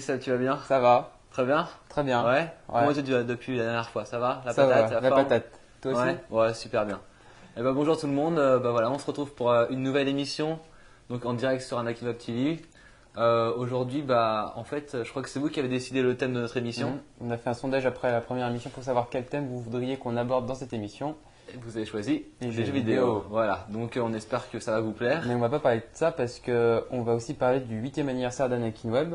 Salut, ça, tu vas bien? Ça va Très bien? Très bien. Ouais, Ouais. Comment tu vas depuis la dernière fois? Ça va? La Ça patate, va, la patate. Toi aussi? Ouais, ouais, super bien. Eh ben, bonjour tout le monde, Euh, bah, voilà, on se retrouve pour euh, une nouvelle émission, donc en direct sur Anakin Web TV. Euh, Aujourd'hui, bah, en fait, je crois que c'est vous qui avez décidé le thème de notre émission. Mhm. On a fait un sondage après la première émission pour savoir quel thème vous voudriez qu'on aborde dans cette émission. Et Vous avez choisi Les jeux jeux vidéo. vidéo. Voilà, donc euh, on espère que ça va vous plaire. Mais on va pas parler de ça parce que on va aussi parler du 8 anniversaire d'Anakin Web.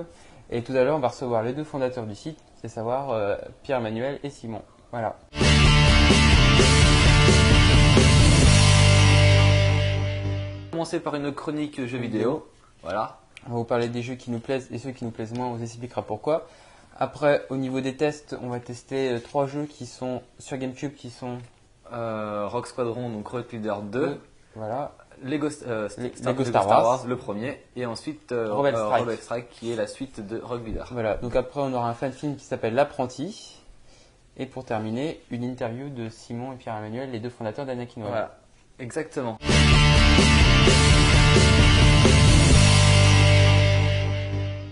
Et tout à l'heure, on va recevoir les deux fondateurs du site, c'est savoir euh, Pierre-Manuel et Simon. Voilà. On va commencer par une chronique jeux vidéo. Voilà. On va vous parler des jeux qui nous plaisent et ceux qui nous plaisent moins, on vous expliquera pourquoi. Après, au niveau des tests, on va tester euh, trois jeux qui sont sur GameCube qui sont Euh, Rock Squadron, donc Road Leader 2. voilà, Lego, euh, Les- Star, Lego Lego Star Star, Wars. Wars, le premier, et ensuite euh, Rebel euh, Strike. Rebel Strike, qui est la suite de Rock Leader. Voilà, donc après on aura un fan film qui s'appelle L'apprenti. Et pour terminer, une interview de Simon et Pierre-Emmanuel, les deux fondateurs d'Anakin. Voilà, exactement.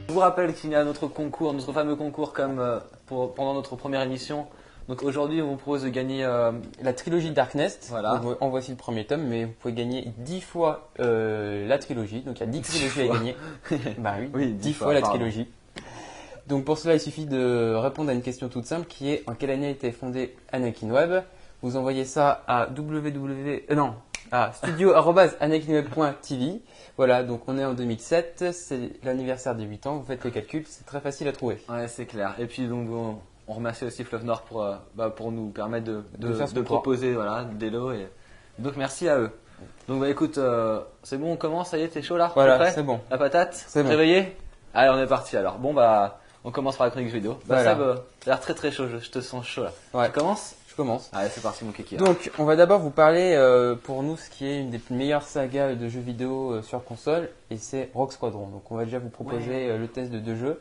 Je vous rappelle qu'il y a notre concours, notre fameux concours comme euh, pour, pendant notre première émission. Donc aujourd'hui, on vous propose de gagner euh, La trilogie Darknest, Voilà. donc, en voici le premier tome, mais vous pouvez gagner 10 fois euh, la trilogie, donc il y a 10 trilogies à gagner. bah oui, Oui, 10, 10 fois, fois, la trilogie. Donc pour cela, il suffit de répondre à une question toute simple qui est en quelle année a été fondé Anakin Web Vous envoyez ça à www... euh, non, à studio.anakinweb.tv. Voilà, donc on est en 2007, c'est l'anniversaire des 8 ans, vous faites le calcul, c'est très facile à trouver. Ouais, c'est clair. Et puis donc on, on remercie aussi Fleuve Nord pour, euh, bah, pour nous permettre de, de, De de proposer voilà, des lots. Et... Donc merci à eux. Donc bah écoute, euh, c'est bon, on commence, ça y est, t'es chaud là? Voilà, c'est bon. La patate? C'est bon. Réveillé? Allez, on est parti alors. Bon bah, on commence par la chronique vidéo. Bah Voilà. ça, bah, t'as l'air très très chaud, je, je te sens chaud là. Ouais. Tu commences? Je commence. Allez, c'est parti mon kiki. Donc, on va d'abord vous parler euh, pour nous ce qui est une des meilleures sagas de jeux vidéo euh, sur console, et c'est Rock Squadron. Donc, on va déjà vous proposer Ouais. euh, le test de deux jeux,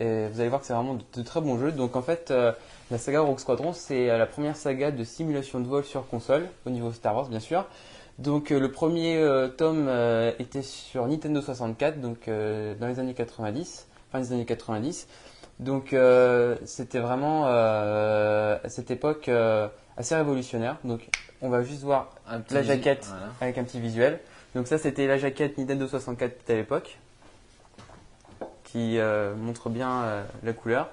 et vous allez voir que c'est vraiment de, de très bons jeux. Donc, en fait, euh, la saga Rock Squadron, c'est euh, la première saga de simulation de vol sur console, au niveau Star Wars bien sûr. Donc, euh, le premier euh, tome était sur Nintendo 64, donc dans les années 90, fin des années 90. Donc, c'était vraiment à cette époque assez révolutionnaire. Donc, on va juste voir Un la jaquette voilà. avec un petit visuel. Donc ça, c'était la jaquette Nintendo 64 à l'époque, qui euh, montre bien euh, la couleur.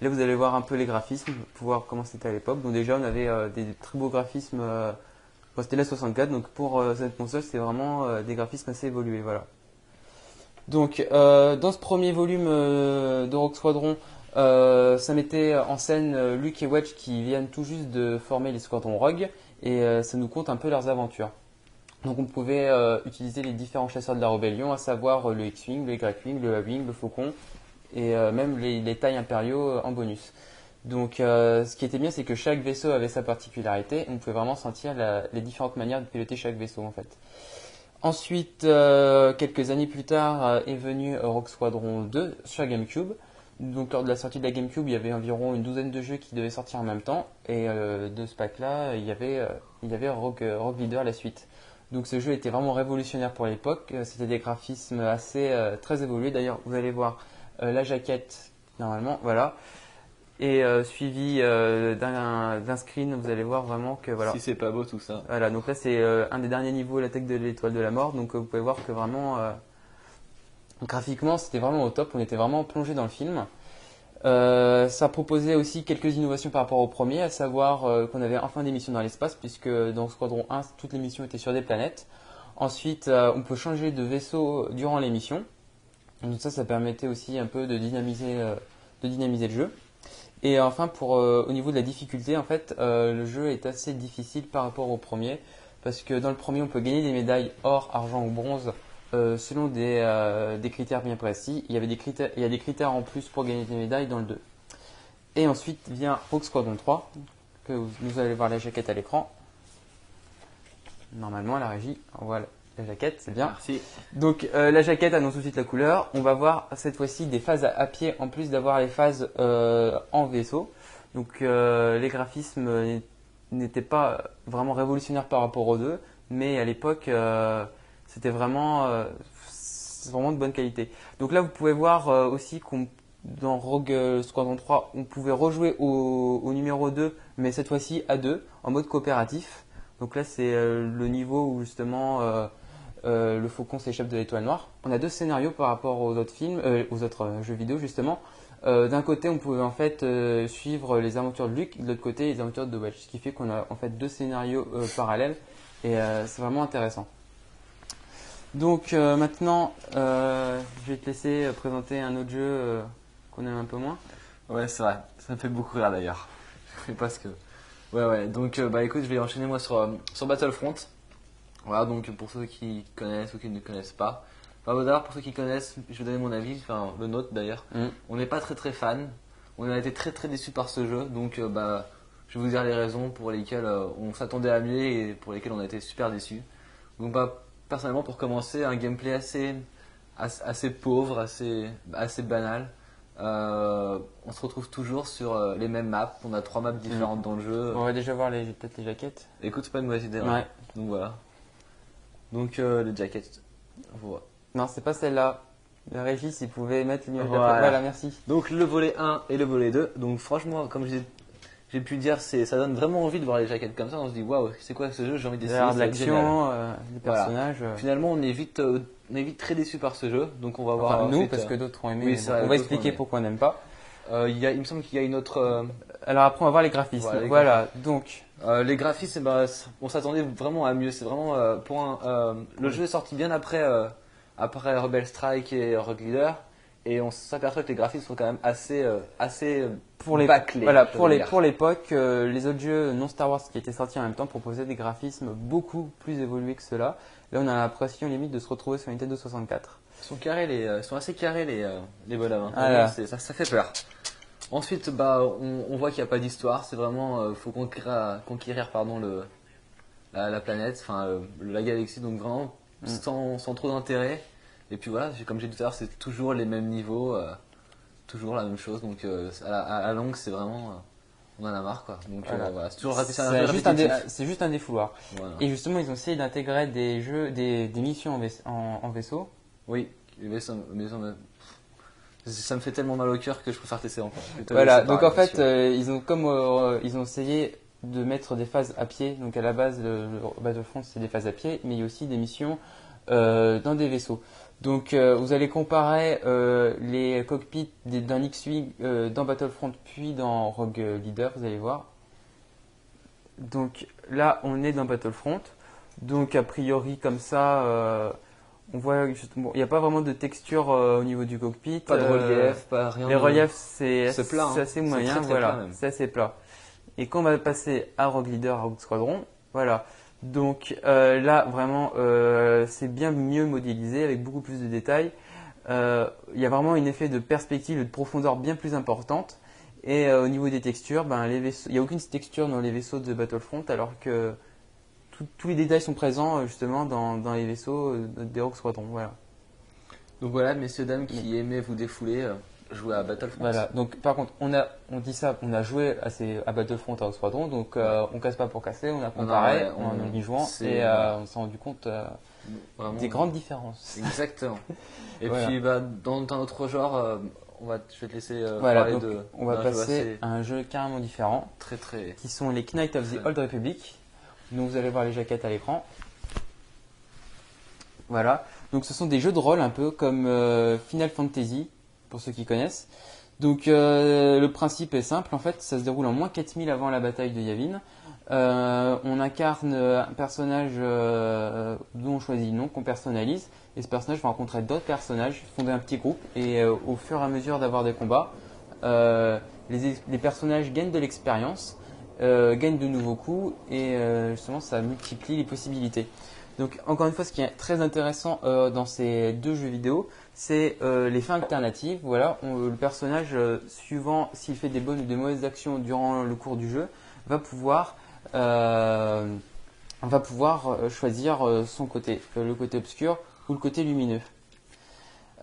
Là, vous allez voir un peu les graphismes, pour voir comment c'était à l'époque. Donc déjà, on avait euh, des très beaux graphismes. bon, c'était la 64, donc pour cette console, c'était vraiment des graphismes assez évolués. Voilà. Donc, dans ce premier volume de Rock Squadron, ça mettait en scène Luke et Wedge qui viennent tout juste de former les squadrons Rogue et ça nous compte un peu leurs aventures. Donc on pouvait euh, utiliser les différents chasseurs de la rébellion, à savoir euh, le X-Wing, le Y-Wing, le A-Wing, le Faucon et euh, même les, les tailles impériaux en bonus. Donc ce qui était bien c'est que chaque vaisseau avait sa particularité on pouvait vraiment sentir les différentes manières de piloter chaque vaisseau en fait. Ensuite, quelques années plus tard, est venu Rock Squadron 2 sur GameCube. Donc lors de la sortie de la GameCube, il y avait environ une douzaine de jeux qui devaient sortir en même temps. Et de ce pack-là, il y avait, il y avait euh, Rock Leader la suite. Donc ce jeu était vraiment révolutionnaire pour l'époque. Euh, C'était des graphismes assez euh, très évolués. D'ailleurs, vous allez voir euh, la jaquette normalement, voilà. Et euh, suivi d'un screen, vous allez voir vraiment que voilà. Si c'est pas beau tout ça. Voilà, donc là c'est un des derniers niveaux, la tech de l'étoile de la mort. Donc vous pouvez voir que vraiment, graphiquement, c'était vraiment au top. On était vraiment plongé dans le film. Euh, ça proposait aussi quelques innovations par rapport au premier, à savoir euh, qu'on avait enfin des missions dans l'espace, puisque dans Squadron 1, toutes les missions étaient sur des planètes. Ensuite, euh, on peut changer de vaisseau durant les missions. Donc ça, ça permettait aussi un peu de dynamiser, le jeu. Et enfin, pour, au niveau de la difficulté, en fait, le jeu est assez difficile par rapport au premier, parce que dans le premier, on peut gagner des médailles or, argent ou bronze euh, selon des, euh, des critères bien précis. Il y, avait des critères, il y a des critères en plus pour gagner des médailles dans le 2. Et ensuite vient Rogue Squadron 3, que vous, vous allez voir la jaquette à l'écran. Normalement, la régie, on voit la- jaquette, c'est bien. Merci. Donc euh, la jaquette annonce tout de suite la couleur. On va voir cette fois-ci des phases à, à pied en plus d'avoir les phases en vaisseau. Donc les graphismes n'étaient pas vraiment révolutionnaires par rapport aux deux, mais à l'époque c'était vraiment euh, vraiment de bonne qualité. Donc là, vous pouvez voir euh, aussi qu'on dans Rogue Squadron 3, on pouvait rejouer au, numéro 2, mais cette fois-ci à 2, en mode coopératif. Donc là, c'est euh, le niveau où justement euh, euh, le faucon s'échappe de l'étoile noire. On a deux scénarios par rapport aux autres films, euh, aux autres euh, jeux vidéo justement. Euh, D'un côté, on pouvait en fait euh, suivre les aventures de Luke, de l'autre côté, les aventures de Wedge, ce qui fait qu'on a en fait deux scénarios euh, parallèles et euh, c'est vraiment intéressant. Donc euh, maintenant, euh, je vais te laisser euh, présenter un autre jeu euh, qu'on aime un peu moins. Ouais, c'est vrai. Ça me fait beaucoup rire d'ailleurs. Je sais pas ce que. Ouais, ouais. Donc, bah écoute, je vais enchaîner moi sur, sur Battlefront. Voilà, donc pour ceux qui connaissent ou qui ne connaissent pas. Enfin, bon, d'abord, pour ceux qui connaissent, je vais donner mon avis, enfin le nôtre d'ailleurs. Mm. On n'est pas très très fan. On a été très très déçus par ce jeu. Donc, bah, je vais vous dire les raisons pour lesquelles on s'attendait à mieux et pour lesquelles on a été super déçus. Donc, bah, personnellement, pour commencer, un gameplay assez, assez, assez pauvre, assez, assez banal. Euh, on se retrouve toujours sur euh, les mêmes maps. On a trois maps différentes dans le jeu. On va déjà voir les peut-être les jaquettes. Écoute, c'est pas une mauvaise idée. hein. Ouais. Donc voilà. Donc euh, le jacket. Voilà. Non, c'est pas celle-là. La régie, s'il pouvait mettre le numéro de la Voilà. Voilà, merci. Donc le volet 1 et le volet 2. Donc franchement, comme j'ai j'ai pu dire, c'est ça donne vraiment envie de voir les jaquettes comme ça. On se dit waouh, c'est quoi ce jeu? J'ai envie d'essayer. de l'action, euh, Voilà. personnages. euh. Finalement, on est vite, euh, on est vite très déçu par ce jeu. Donc on va voir. Enfin, nous, ensuite, parce euh, que d'autres ont aimé. oui, vrai, on va expliquer pourquoi on n'aime pas. euh, il y a, il me semble qu'il y a une autre. Alors après, on va voir les graphismes. Voilà, Voilà, les donc. Euh, les graphismes, eh ben, on s'attendait vraiment à mieux. C'est vraiment euh, pour un. le jeu est sorti bien après, après Rebel Strike et Rogue Leader, et on s'aperçoit que les graphismes sont quand même assez, euh, assez euh, Pour les, bâclés. voilà, pour les, pour l'époque, euh, les autres jeux non Star Wars qui étaient sortis en même temps proposaient des graphismes beaucoup plus évolués que ceux-là. Là, on a l'impression limite de se retrouver sur Nintendo 64. Ils sont carrés, les, euh, ils sont assez carrés les, euh, les bonhommes. hein. Voilà. C'est- Ça, ça fait peur. Ensuite, bah, on, on voit qu'il n'y a pas d'histoire. C'est vraiment, euh, faut conquérir, conquérir pardon le, la, la planète, enfin euh, la galaxie. Donc vraiment Mm. sans, sans trop d'intérêt. Et puis voilà, comme j'ai dit tout à l'heure, c'est toujours les mêmes niveaux, euh, toujours la même chose. Donc euh, à, la, à la longue, c'est vraiment, euh, on en a marre quoi. Donc Voilà. voilà, c'est toujours C'est juste, un dé- juste un défouloir. Voilà. Et justement, ils ont essayé d'intégrer des jeux, des, des missions en, vais- en- en vaisseau. Oui, mais ça, me- ça me fait tellement mal au cœur que je préfère tester encore. Voilà, donc en fait, euh, ils ont comme euh, ils ont essayé de mettre des phases à pied. Donc à la base, le, le Battlefront c'est des phases à pied, mais il y a aussi des missions euh, dans des vaisseaux. Donc euh, vous allez comparer euh, les cockpits d'un X-wing euh, dans Battlefront puis dans Rogue Leader, vous allez voir. Donc là, on est dans Battlefront. Donc a priori comme ça, on voit il n'y a pas vraiment de texture au niveau du cockpit. pas de relief, pas rien. les de- reliefs, c'est plat, hein. c'est assez moyen, très, très voilà, c'est assez plat. Et quand on va passer à Rogue Leader, à Rogue Squadron, voilà. Donc euh, là, vraiment, euh, c'est bien mieux modélisé, avec beaucoup plus de détails. Euh, Il y a vraiment un effet de perspective et de profondeur bien plus importante. Et au niveau des textures, ben, les vaisseaux, il n'y a aucune texture dans les vaisseaux de Battlefront, alors que tout- tous les détails sont présents justement dans, dans les vaisseaux des Rogue Squadron. Voilà. Donc voilà, messieurs, dames qui aimaient vous défouler, jouez à Battlefront. Voilà. Donc par contre, on a, on dit ça, on a joué à, ces, à Battlefront à Squadron, donc euh, on casse pas pour casser, on a comparé ouais, on- en y jouant et euh, on s'est rendu compte euh, des grandes différences. Exactement. Et Voilà. puis, bah, dans un autre genre, euh, on va, je vais te laisser Voilà. parler Donc de. on va passer assez à un jeu carrément différent, Très très. qui sont les Knights of the Old Republic. Donc vous allez voir les jaquettes à l'écran. Voilà. Donc ce sont des jeux de rôle un peu comme Final Fantasy, pour ceux qui connaissent. Donc euh, le principe est simple, en fait, ça se déroule en moins 4000 avant la bataille de Yavin. Euh, on incarne un personnage euh, dont on choisit le nom, qu'on personnalise, et ce personnage va rencontrer d'autres personnages, fonder un petit groupe, et au fur et à mesure d'avoir des combats, les, les personnages gagnent de l'expérience, gagnent de nouveaux coups, et justement ça multiplie les possibilités. Donc encore une fois, ce qui est très intéressant dans ces deux jeux vidéo, c'est euh, les fins alternatives. Voilà, le personnage, euh, suivant s'il fait des bonnes ou des mauvaises actions durant le cours du jeu, va pouvoir, euh, va pouvoir choisir son côté, le côté obscur ou le côté lumineux.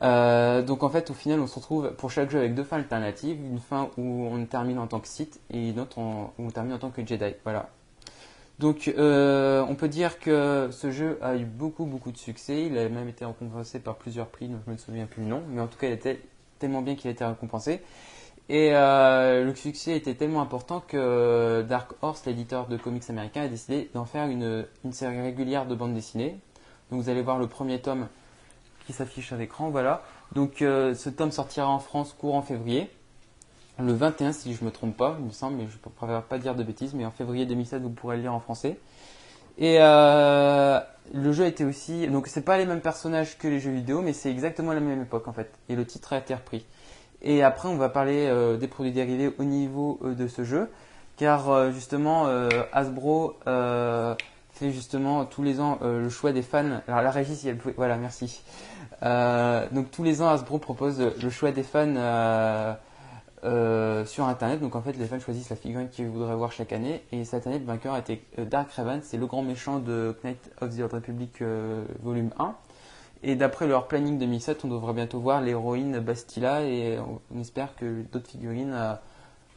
Donc en fait, au final, on se retrouve pour chaque jeu avec deux fins alternatives, une fin où on termine en tant que Sith et une autre où on termine en tant que Jedi. Voilà. Donc euh, on peut dire que ce jeu a eu beaucoup beaucoup de succès. Il a même été récompensé par plusieurs prix, donc je me souviens plus le nom, mais en tout cas il était tellement bien qu'il a été récompensé. Et euh, le succès était tellement important que Dark Horse, l'éditeur de comics américain, a décidé d'en faire une, une série régulière de bande dessinée. Donc vous allez voir le premier tome qui s'affiche à l'écran, voilà. Donc euh, ce tome sortira en France courant février, le 21 si je me trompe pas, il me semble, mais je ne préfère pas dire de bêtises, mais en février 2007 vous pourrez le lire en français. Et euh, le jeu était aussi, donc c'est pas les mêmes personnages que les jeux vidéo, mais c'est exactement la même époque en fait. Et le titre a été repris. Et après, on va parler euh, des produits dérivés au niveau euh, de ce jeu, car justement, Hasbro fait justement tous les ans le choix des fans. Alors la régie, si elle pouvait, voilà, merci. donc tous les ans, Hasbro propose le choix des fans sur Internet. Donc en fait, les fans choisissent la figurine qu'ils voudraient voir chaque année. Et cette année, le vainqueur a été Dark Raven, c'est le grand méchant de Knight of the Old Republic volume 1. Et d'après leur planning 2007, on devrait bientôt voir l'héroïne Bastilla et on espère que d'autres figurines euh,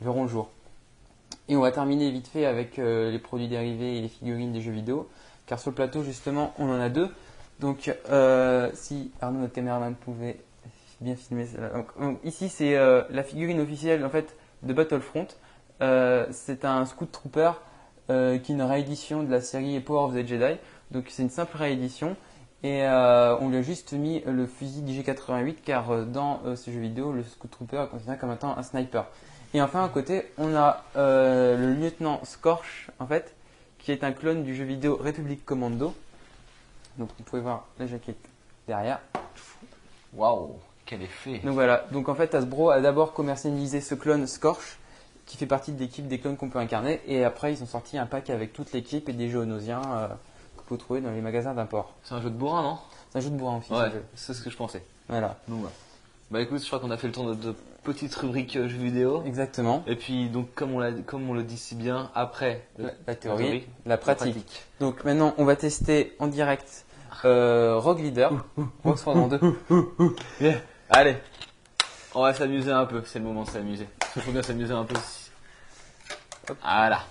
verront le jour. Et on va terminer vite fait avec euh, les produits dérivés et les figurines des jeux vidéo, car sur le plateau justement on en a deux. Donc euh, si Arnaud notre caméraman pouvait bien filmer ça. ici c'est la figurine officielle en fait de Battlefront. c'est un Scout Trooper qui est une réédition de la série Power of the Jedi. Donc c'est une simple réédition. Et euh, on lui a juste mis le fusil DJ88 car euh, dans euh, ce jeu vidéo, le Scout Trooper est considéré comme un sniper. Et enfin à côté, on a le lieutenant Scorch en fait, qui est un clone du jeu vidéo Republic Commando. Donc vous pouvez voir la jaquette derrière. Waouh, quel effet Donc voilà, donc en fait Hasbro a d'abord commercialisé ce clone Scorch qui fait partie de l'équipe des clones qu'on peut incarner et après ils ont sorti un pack avec toute l'équipe et des jeux onosiens trouver dans les magasins d'import. C'est un jeu de bourrin, non? C'est un jeu de bourrin aussi. Ouais, c'est ce que je pensais. Voilà. Donc, Bah écoute, je crois qu'on a fait le tour de notre petite rubrique euh, jeux vidéo. Exactement. Et puis donc comme on, comme on le dit si bien, après la, théorie, la, pratique. Donc maintenant on va tester en direct euh, Rogue Leader, Rogue Squadron 2. Allez, on va s'amuser un peu, c'est le moment de s'amuser. Il faut bien s'amuser un peu aussi. Voilà.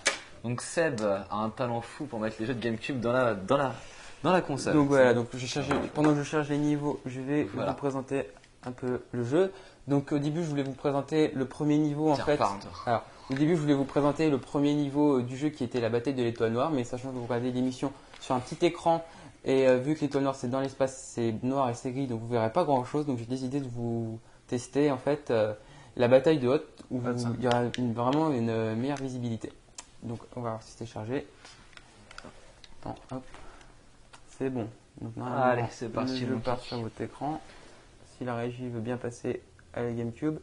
Donc Seb a un talent fou pour mettre les jeux de GameCube dans la, dans la, dans la console. Donc voilà, donc je pendant que je cherche les niveaux, je vais vous présenter un peu le jeu. Donc au début, je voulais vous présenter le premier niveau en fait. Alors, au début, je voulais vous présenter le premier niveau du jeu qui était la bataille de l'étoile noire, mais sachant que vous regardez l'émission sur un petit écran et euh, vu que l'étoile noire c'est dans l'espace, c'est noir et c'est gris, donc vous verrez pas grand chose. Donc j'ai décidé de vous tester en fait euh, la bataille de Hoth où il y aura vraiment une meilleure visibilité. Donc on va voir si c'est chargé. hop. C'est bon. Donc, Allez, c'est parti. Je pars sur votre écran. Si la régie veut bien passer à la GameCube.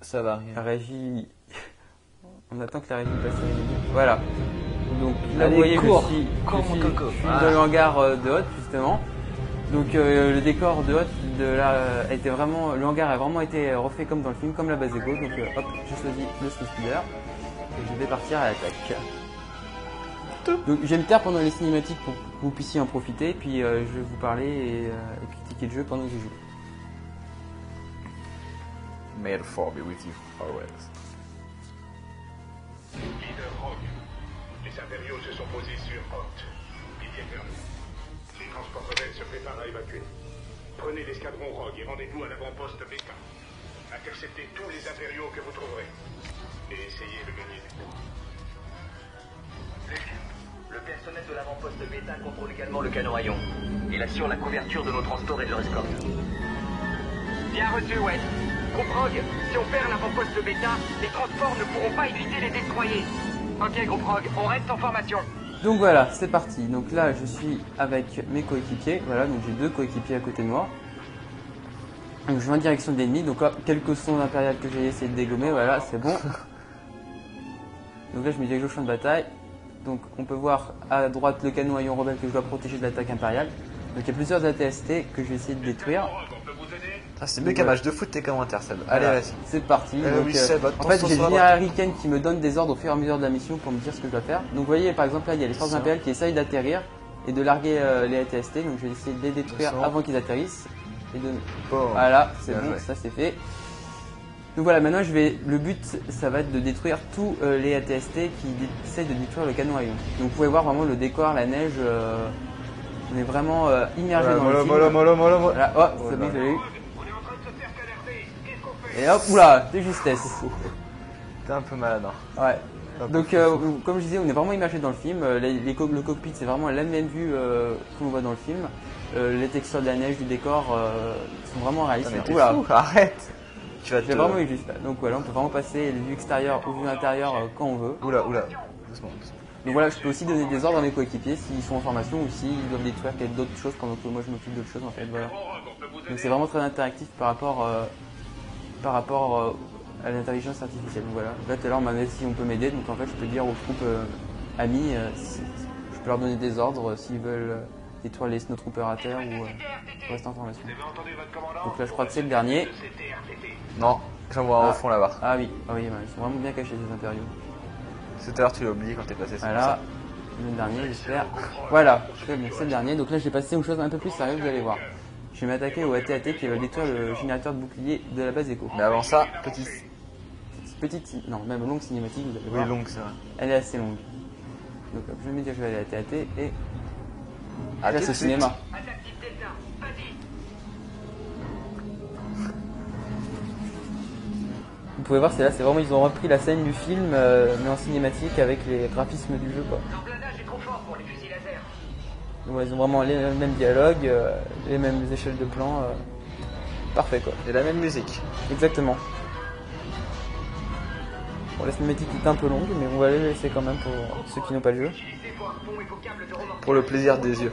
Ça va La régie. On attend que la régie passe à la GameCube. Voilà. Donc là, vous voyez, cours, je suis, dans le hangar euh, de Hot, justement. Donc euh, le décor de Hot de là, a été vraiment, le hangar a vraiment été refait comme dans le film, comme la base Ego. Donc euh, hop, j'ai choisi le Snow Speeder et je vais partir à l'attaque. Donc je vais me taire pendant les cinématiques pour que vous puissiez en profiter, puis euh, je vais vous parler et, euh, critiquer le jeu pendant que je joue. May the be with you always. Les impériaux se sont posés sur Hoth. Pilier fermé. Les transports rebelles se préparent à évacuer. Prenez l'escadron Rogue et rendez-vous à l'avant-poste BK. Interceptez tous les impériaux que vous trouverez et essayez de gagner du temps. Le personnel de l'avant-poste bêta contrôle également le canon rayon. Il assure la couverture de nos transports et de leur escorte. Bien reçu, West. Groupe si on perd l'avant-poste bêta, les transports ne pourront pas éviter les destroyer. Ok, Groupe on reste en formation. Donc voilà, c'est parti. Donc là, je suis avec mes coéquipiers. Voilà, donc j'ai deux coéquipiers à côté de moi. Donc je vais en direction de l'ennemi. Donc là, quelques sons impériales que j'ai essayé de dégommer, voilà, c'est bon. Donc là, je me dirige au champ de bataille. Donc on peut voir à droite le canon à ion rebelle que je dois protéger de l'attaque impériale. Donc il y a plusieurs ATST que je vais essayer de détruire. Ah, c'est mieux qu'un match de foot tes commentaires Seb. Allez vas-y. C'est parti. Euh, euh, en fait j'ai le général Riken qui me donne des ordres au fur et à mesure de la mission pour me dire ce que je dois faire. Donc vous voyez par exemple là il y a les forces impériales qui essayent d'atterrir et de larguer euh, les ATST. Donc je vais essayer de les détruire avant qu'ils atterrissent. Et de... Voilà, c'est bon, ça c'est fait. Donc voilà, maintenant je vais. Le but, ça va être de détruire tous euh, les ATST qui dé- essayent de détruire le canon à ion. Donc vous pouvez voir vraiment le décor, la neige. euh, on est vraiment euh, immergé dans le film. Voilà, oh, c'est Voilà. bon, je l'ai eu. On est en train de se faire canarder. Qu'est-ce qu'on fait Et hop, oula, de justesse. T'es un peu malade. hein. Ouais. Donc, euh, comme je disais, on est vraiment immergé dans le film. Euh, les- les co- le cockpit, c'est vraiment la même vue euh, qu'on voit dans le film. Euh, les textures de la neige, du décor sont vraiment réalistes. Mais Oula, fou, arrête. Tu vas te. vraiment eu juste là. Donc voilà, on peut vraiment passer les vues extérieures ou vues intérieures quand on veut. Oula, oula. Doucement, doucement. Donc voilà, je peux aussi donner des ordres à mes coéquipiers s'ils sont en formation ou s'ils doivent détruire d'autres choses pendant que moi je m'occupe d'autres choses en fait. Voilà. Donc c'est vraiment très interactif par rapport, par rapport euh, à l'intelligence artificielle. Donc voilà. Là tout à l'heure on m'a demandé si on peut m'aider, donc en fait je peux dire aux troupes euh, amies, euh, si- je peux leur donner des ordres euh, s'ils veulent euh, snowtroopers à terre ou euh, rester en formation. Vous avez entendu votre commandant Donc là je crois que c'est le dernier. Non, j'en vois un Ah. au fond là-bas. Ah oui, ah oui, ils sont vraiment bien cachés ces impériaux. Tout à l'heure, tu l'as oublié quand t'es passé sur Voilà, le dernier, j'espère. Voilà, c'est le dernier. Donc là, je vais passer aux choses un peu plus sérieuses, vous allez voir. Je vais m'attaquer au AT-AT qui va détruire le générateur de bouclier de la base Echo. Mais avant ça, petit. Petite, non, même longue cinématique, vous allez Oui, voir. longue, c'est vrai. Elle est assez longue. Donc hop, je vais me dire que je vais aller à AT-AT et Ah, là, tout c'est au cinéma. Vous pouvez voir, c'est là, c'est vraiment, ils ont repris la scène du film, euh, mais en cinématique avec les graphismes du jeu, quoi. Donc, ils ont vraiment les mêmes dialogues, euh, les mêmes échelles de plan. euh, Parfait, quoi. Et la même musique. Exactement. Bon, la cinématique est un peu longue, mais on va la laisser quand même pour ceux qui n'ont pas le jeu. Pour le plaisir des yeux.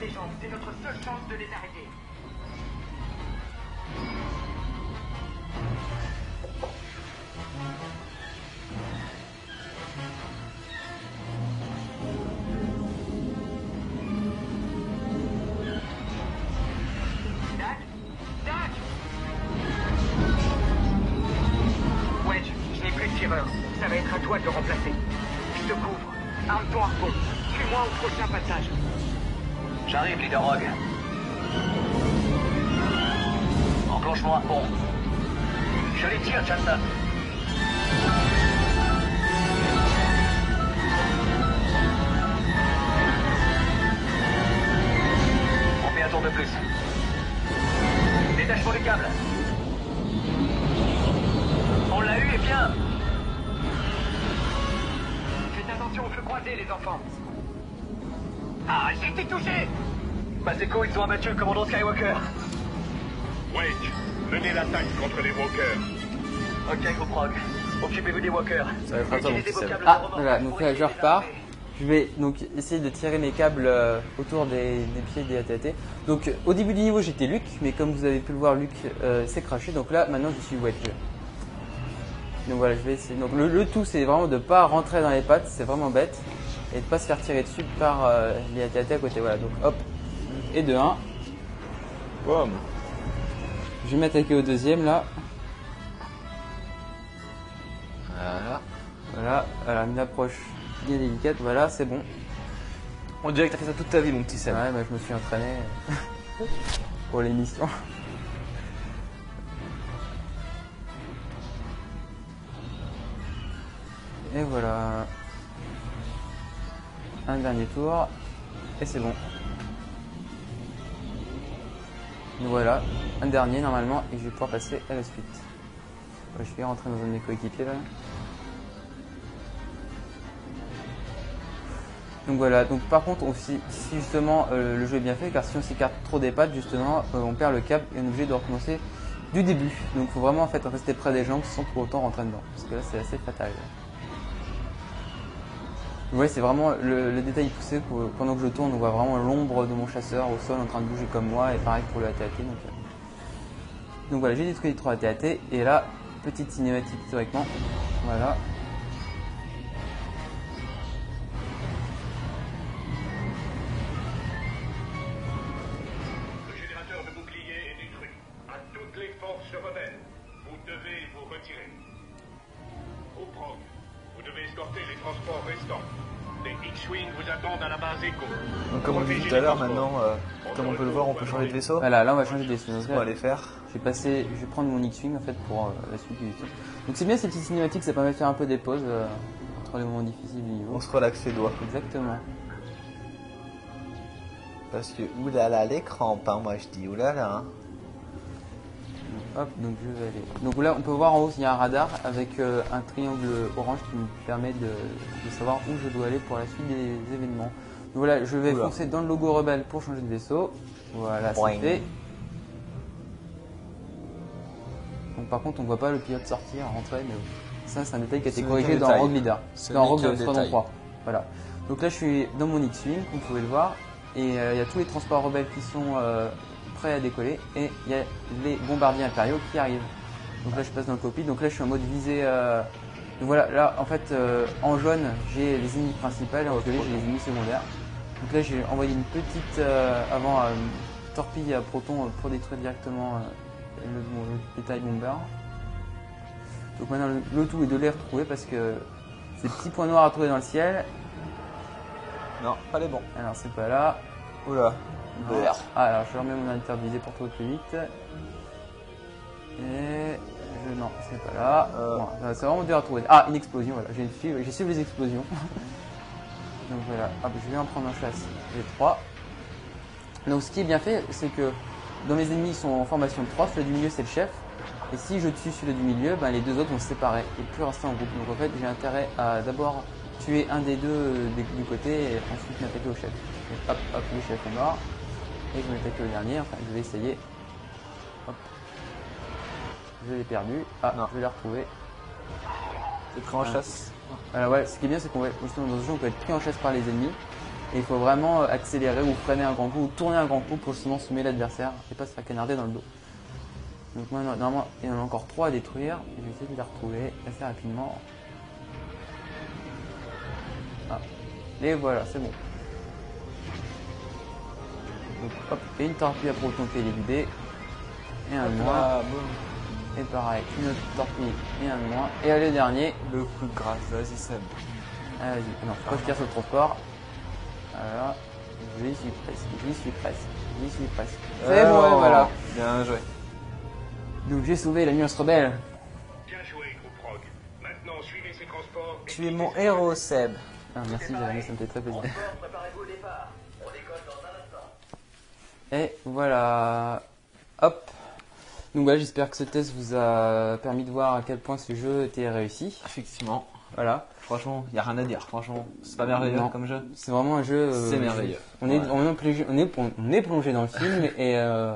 Le commandant Skywalker. Wedge, menez l'attaque contre les walkers. Ok, gros prog. Occupez-vous des walkers. Ça va être câbles Ah, voilà, donc là je repars. Je vais donc essayer de tirer mes câbles euh, autour des, des pieds des AT-AT. Donc euh, au début du niveau j'étais Luke, mais comme vous avez pu le voir, Luke euh, s'est craché. Donc là maintenant je suis Wedge. Donc voilà, je vais essayer. Donc le, le tout c'est vraiment de pas rentrer dans les pattes, c'est vraiment bête. Et de pas se faire tirer dessus par euh, les AT-AT à côté. Voilà, donc hop. Et de 1. Je vais m'attaquer au deuxième là. Voilà. Voilà, voilà, une approche bien délicate. Voilà, c'est bon. On dirait que t'as fait ça toute ta vie, mon petit Seb. Ouais, bah, je me suis entraîné pour l'émission. Et voilà. Un dernier tour. Et c'est bon. Voilà. Un dernier normalement. Et je vais pouvoir passer à la suite. Je vais rentrer dans un de mes coéquipiers là. Donc voilà, donc par contre aussi, si justement euh, le jeu est bien fait, car si on s'écarte trop des pattes, justement, euh, on perd le cap et on est obligé de recommencer du début. Donc faut vraiment en fait rester près des jambes sans pour autant rentrer dedans, parce que là c'est assez fatal. Ouais, c'est vraiment le, détail poussé, pendant que je tourne, on voit vraiment l'ombre de mon chasseur au sol en train de bouger comme moi, et pareil pour le AT-AT. Donc, euh. donc voilà, j'ai détruit les trois AT-AT, et là, petite cinématique historiquement, voilà. L'heure, maintenant, euh, comme on peut le voir, on peut changer de vaisseau. Voilà, là on va changer de vaisseau. On va aller faire. je vais passer, je vais prendre mon X-Wing en fait pour euh, la suite du vaisseau. Donc c'est bien ces petites cinématiques, ça permet de faire un peu des pauses euh, entre les moments difficiles du niveau. On se relaxe les doigts. Exactement. Parce que oulala les crampes, hein, moi je dis oulala. Hein. Hop, donc je vais aller. Donc là, on peut voir en haut il y a un radar avec euh, un triangle orange qui me permet de, de savoir où je dois aller pour la suite des événements. Voilà, je vais Oula. foncer dans le logo rebelle pour changer de vaisseau. Voilà, c'est fait. Donc par contre, on voit pas le pilote sortir, rentrer, mais ça, c'est un détail qui a été corrigé dans. Rogue Leader. Dans Rogue qu'un Squadron détail. 3. Voilà. Donc là, je suis dans mon X-Wing, comme vous pouvez le voir, et euh, il y a tous les transports rebelles qui sont euh, prêts à décoller, et il y a les bombardiers impériaux qui arrivent. Donc là, je passe dans le cockpit. Donc là, je suis en mode visée. euh, Donc voilà, là, en fait, euh, en jaune, j'ai les ennemis principaux, et en violet, j'ai les ennemis secondaires. Donc là, j'ai envoyé une petite euh, avant euh, torpille à proton euh, pour détruire directement le, le détail bomber. Donc maintenant, le, le tout est de les retrouver parce que ces petits points noirs à trouver dans le ciel. Non, pas les bons. Alors, c'est pas là. Oula. Vert. Ah, alors je remets mon intervisé pour trouver plus vite. Et je non, c'est pas là. Euh. Bon, ça, c'est vraiment dur à trouver. Ah, une explosion, voilà. J'ai suivi les explosions. Donc voilà, Hop, je vais en prendre en chasse les trois. Donc ce qui est bien fait, c'est que dans mes ennemis ils sont en formation de 3, celui du milieu c'est le chef. Et si je tue celui du milieu, ben, les deux autres vont se séparer et plus rester en groupe. Donc en fait j'ai intérêt à d'abord tuer un des deux euh, du côté et ensuite m'attaquer au chef. Donc, hop, hop, le chef est mort. Et je vais m'attaquer au dernier, enfin je vais essayer. Hop. Je l'ai perdu. Ah, Non. je vais la retrouver. C'est pris en chasse. Alors ouais, ce qui est bien, c'est qu'on va justement dans ce jeu, on peut être pris en chasse par les ennemis. Et il faut vraiment euh, accélérer ou freiner un grand coup ou tourner un grand coup pour justement semer l'adversaire et pas se faire canarder dans le dos. Donc moi, normalement, il y en a encore trois à détruire. Et je vais essayer de les retrouver assez rapidement. Ah. Et voilà, c'est bon. Donc hop, et une torpille à proton qui est éludée. Et un boum. Et pareil, une autre torpille et un de moins. Et allez, le dernier, Le coup de grâce, vas-y Seb. vas-y, non, faut pas que je tire sur le transport. Voilà, j'y suis presque, j'y suis presque, j'y suis presque. C'est bon, Oh, voilà. Bien joué. Donc j'ai sauvé l'Alliance Rebelle. Bien joué, groupe Rogue. Maintenant, suivez ces transports. et Tu es mon héros Seb. Ah, merci Jérémy, ça me fait très plaisir. Transport, préparez-vous au départ. On décolle dans un instant. Et voilà, hop. Donc voilà, j'espère que ce test vous a permis de voir à quel point ce jeu était réussi. Effectivement. Voilà, Franchement, il a rien à dire. Franchement, c'est pas merveilleux Non. comme jeu. c'est vraiment un jeu. euh, C'est merveilleux. On est, Ouais. on, est plongé, on, est, on est plongé dans le film et euh,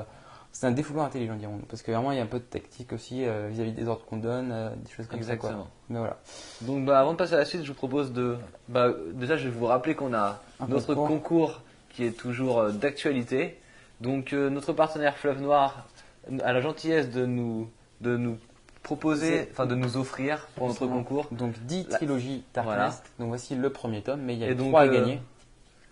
c'est un défouloir intelligent, dirons Parce que vraiment, il y a un peu de tactique aussi euh, vis-à-vis des ordres qu'on donne, des choses comme ça. Exactement. Mais voilà. Donc bah, avant de passer à la suite, je vous propose de... Bah, déjà, je vais vous rappeler qu'on a Un notre concours. concours. qui est toujours d'actualité. Donc notre partenaire Fleuve Noir a la gentillesse de nous, de nous proposer, enfin de nous offrir pour notre concours. Donc 10 La- trilogies Dark Voilà. Donc voici le premier tome, mais il y a Et donc, 3 à euh, gagner.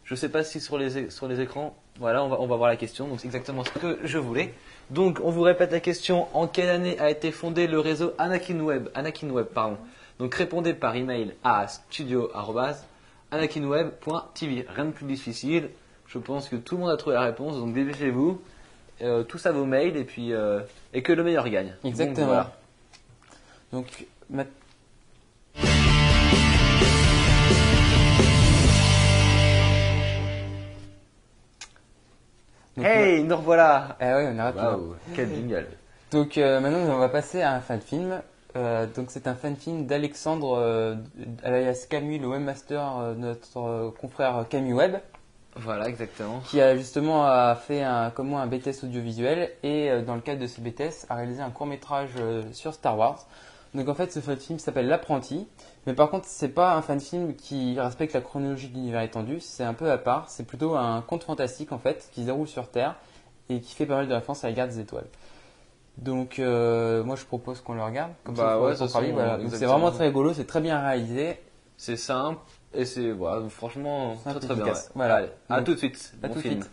Je sais pas si sur les, é- sur les écrans, voilà, on va, on va voir la question, donc c'est exactement ce que je voulais. Donc on vous répète la question, en quelle année a été fondé le réseau Anakin Web Anakin Web, pardon. Donc répondez par email à studio.anakinweb.tv. Rien de plus difficile, je pense que tout le monde a trouvé la réponse, donc dépêchez-vous, euh, tous à vos mails, et puis euh, et que le meilleur gagne. Donc, Exactement. voilà. Donc, ma- Donc, Hey, nous revoilà Eh oui, on est rapide. Waouh, quel jingle Donc euh, maintenant, on va passer à un fan film. Euh, donc c'est un fan film d'Alexandre euh, alias Camus, le webmaster, euh, notre euh, confrère Camus Web, Voilà, exactement. qui a justement a fait un, comme moi un BTS audiovisuel et euh, dans le cadre de ce BTS a réalisé un court métrage sur Star Wars. Donc en fait, ce fan film s'appelle L'apprenti, mais par contre, c'est pas un fan film qui respecte la chronologie de l'univers étendu. C'est un peu à part. C'est plutôt un conte fantastique en fait qui se déroule sur Terre et qui fait pas mal de références à la guerre des étoiles. Donc euh, moi je propose qu'on le regarde. Comme Bah ça, ouais, voilà. C'est vraiment très rigolo, c'est très bien réalisé. C'est simple et c'est voilà, franchement très très bien. ouais. Voilà. Allez, à tout de suite. à Bon tout de film.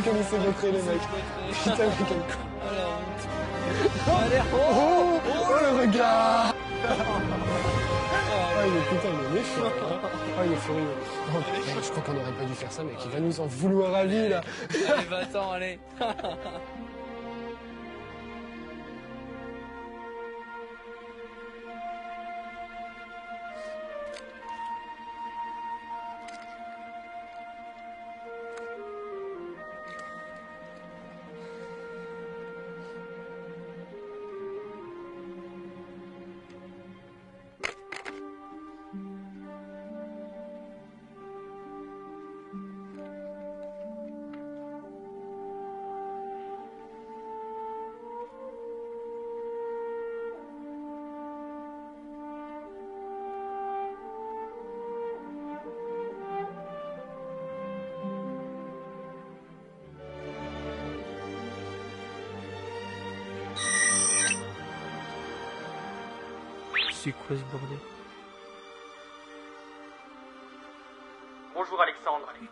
Plus qu'à laisser rentrer les mecs. Putain, mais quel con. Allez, oh, Oh, oh, le regard Ah, il est putain, il est méchant. Ah, il est furieux. Oh, putain, je crois qu'on aurait pas dû faire ça, mec. Il va nous en vouloir à vie, là. allez, va-t'en, allez.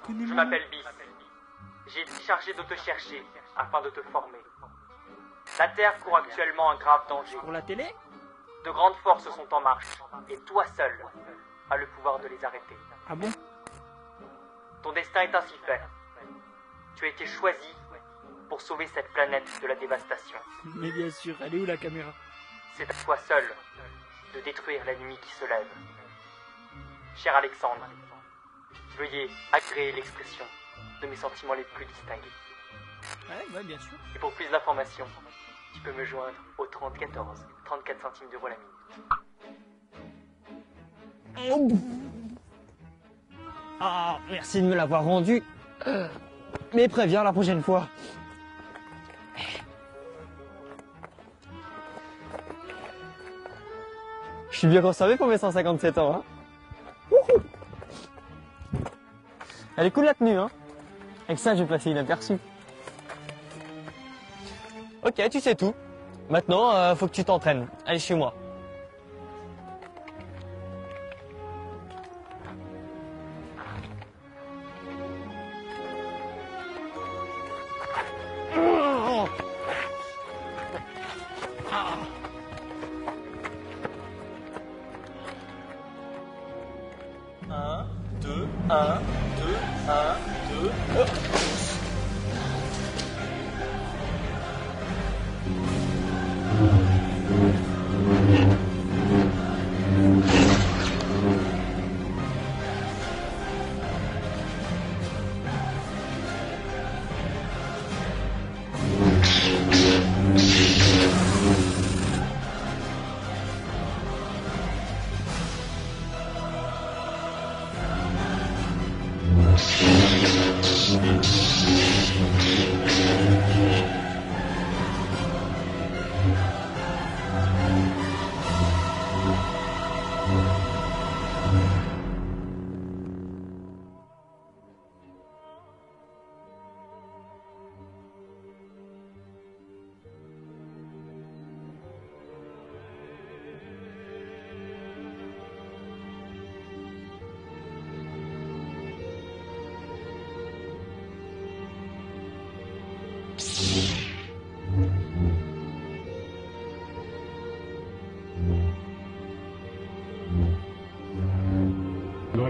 je m'appelle Bis. J'ai été chargé de te chercher afin de te former. La Terre court actuellement un grave danger. Pour la télé De grandes forces sont en marche, et toi seul as le pouvoir de les arrêter. Ah bon? Ton destin est ainsi fait. Tu as été choisi pour sauver cette planète de la dévastation. Mais bien sûr, elle est où la caméra? C'est à toi seul de détruire la nuit qui se lève. Cher Alexandre, veuillez agréer l'expression de mes sentiments les plus distingués. Ouais, ouais, bien sûr. Et pour plus d'informations, tu peux me joindre au 30 14, 34 centimes d'euros la minute. Ah, merci de me l'avoir rendu. Mais préviens la prochaine fois. Je suis bien conservé pour mes 157 ans. Hein. Elle est cool la tenue. Hein. Avec ça, je vais passer inaperçu. Ok, tu sais tout. Maintenant, euh, faut que tu t'entraînes. Allez chez moi.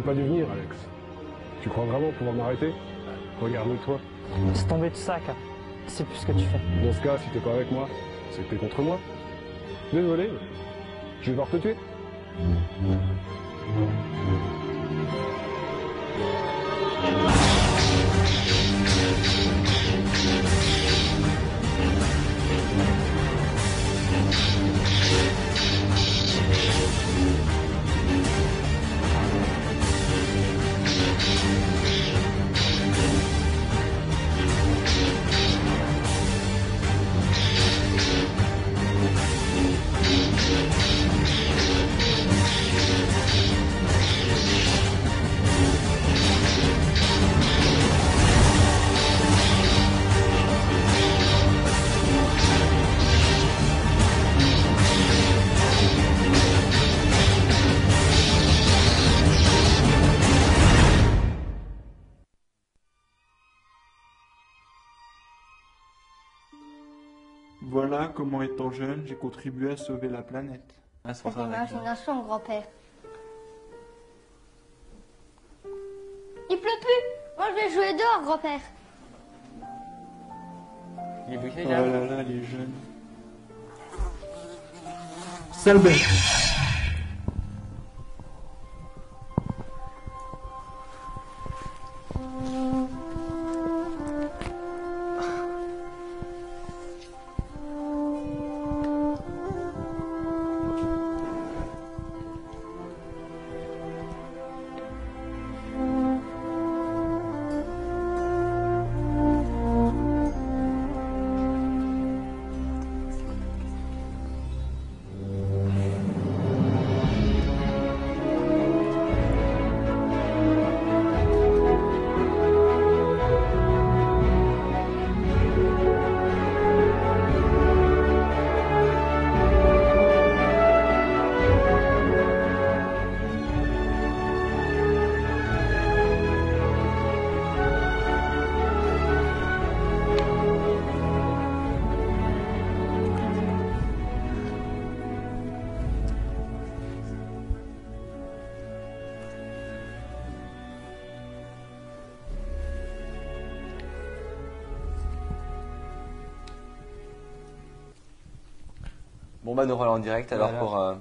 Pas dû venir, Alex. Tu crois vraiment pouvoir m'arrêter Regarde-toi. C'est tombé de sac. C'est plus ce que tu fais. Dans ce cas, si t'es pas avec moi, c'est que t'es contre moi. Désolé, je vais devoir te tuer. Contribué à sauver la planète. Ah, d'accord. imagination, grand-père. Il pleut plus Moi, je vais jouer dehors, grand-père. Il est bouché Oh là là là, les jeunes. Sale bête. Bah nous voilà en direct alors Voilà. pour, euh,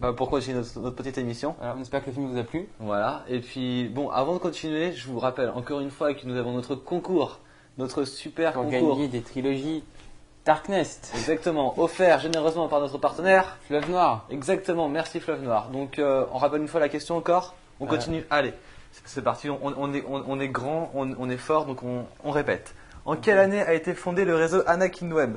bah, pour continuer notre, notre petite émission. Alors, on espère que le film vous a plu. Voilà, et puis bon, avant de continuer, je vous rappelle encore une fois que nous avons notre concours, notre super Pour concours. gagner des trilogies Darknest, Exactement, offert généreusement par notre partenaire. Fleuve Noir. Exactement, merci Fleuve Noir. Donc euh, on rappelle une fois la question encore, on continue, allez, c'est- parti, on, on est, on, on est grand, on, on est fort, donc on, on répète. En quelle année a été fondé le réseau Anakin Web?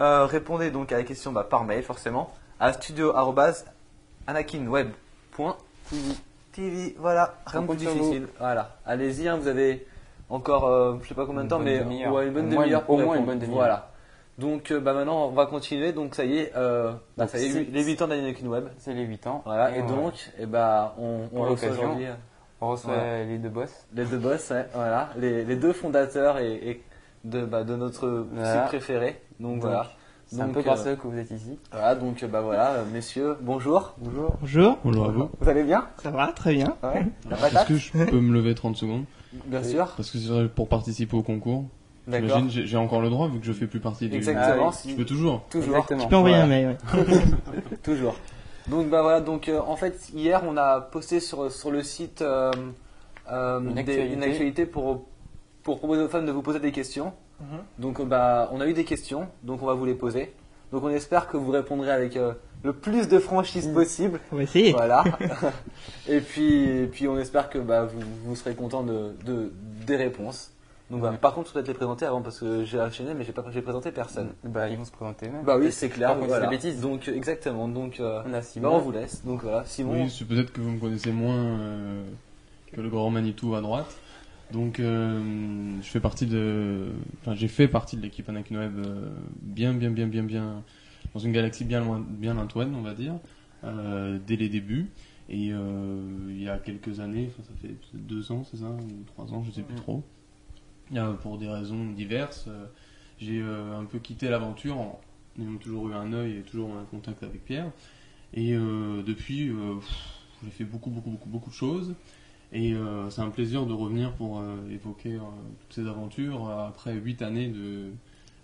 Euh, Répondez donc à la question bah, par mail forcément, à studio.anakinweb.tv. Voilà, rien de plus difficile. Voilà, allez-y, hein, vous avez encore, euh, je sais pas combien de temps, mais demi-heure. ouais, une bonne Au moins demi-heure une- pour au moins une bonne demi-heure. Voilà. Donc euh, bah maintenant on va continuer, donc ça y est, euh, bah, ça y est, c'est- les 8 ans d'Anakin Web. C'est les 8 ans. Voilà, et on- donc, eh ben, on, reçoit l'occasion, aujourd'hui euh, On reçoit Voilà. les deux boss. les deux boss, ouais, voilà, les, les deux fondateurs et, et de, bah, de notre Voilà. site préféré. Donc, Donc, voilà. C'est un peu euh, grâce à eux que vous êtes ici. Voilà, donc euh, bah voilà, euh, messieurs, bonjour. Bonjour. Bonjour. Bonjour à vous. Vous allez bien? Ça va, très bien. Ouais. Est-ce que je peux me lever 30 secondes? Bien sûr. Parce que c'est pour participer au concours. D'accord. J'imagine j'ai j'ai encore le droit vu que je fais plus partie du. Exactement. Ah Je peux toujours. Toujours. Exactement. Tu peux envoyer Voilà. un mail, ouais. Toujours. Donc bah voilà, donc euh, en fait hier on a posté sur, sur le site euh, euh, Une des- actualité. une actualité pour, pour proposer aux fans de vous poser des questions. Mhm. Donc euh, bah on a eu des questions, donc on va vous les poser. Donc on espère que vous répondrez avec euh, le plus de franchise Mm. possible. On va essayer. Voilà. et puis et puis on espère que bah, vous, vous serez content de, de- des réponses. Donc bah, Ouais. par contre, je voudrais te les présenter avant parce que j'ai enchaîné mais j'ai pas j'ai présenté personne. Bah, ils vont se présenter eux-mêmes. Bah oui, c'est clair. Dise voilà. bêtises. Donc euh, exactement. Donc euh, On a bah, Simon. on vous laisse. Donc voilà, Simon. Oui, c'est peut-être que vous me connaissez moins euh, que le grand Manitou à droite. Donc, euh, je fais partie de. Enfin, j'ai fait partie de l'équipe Anakin Web euh, bien, bien, bien, bien, bien. Dans une galaxie bien loin, bien lointaine, on va dire, euh, dès les débuts. Et euh, il y a quelques années, enfin, ça fait deux ans, c'est ça, ou trois ans, je sais plus Mm. trop. Euh, pour des raisons diverses, euh, j'ai euh, un peu quitté l'aventure en ayant toujours eu un œil et toujours un contact avec Pierre. Et euh, depuis, euh, j'ai fait beaucoup, beaucoup, beaucoup, beaucoup de choses. Et euh, c'est un plaisir de revenir pour euh, évoquer euh, toutes ces aventures euh, après huit années de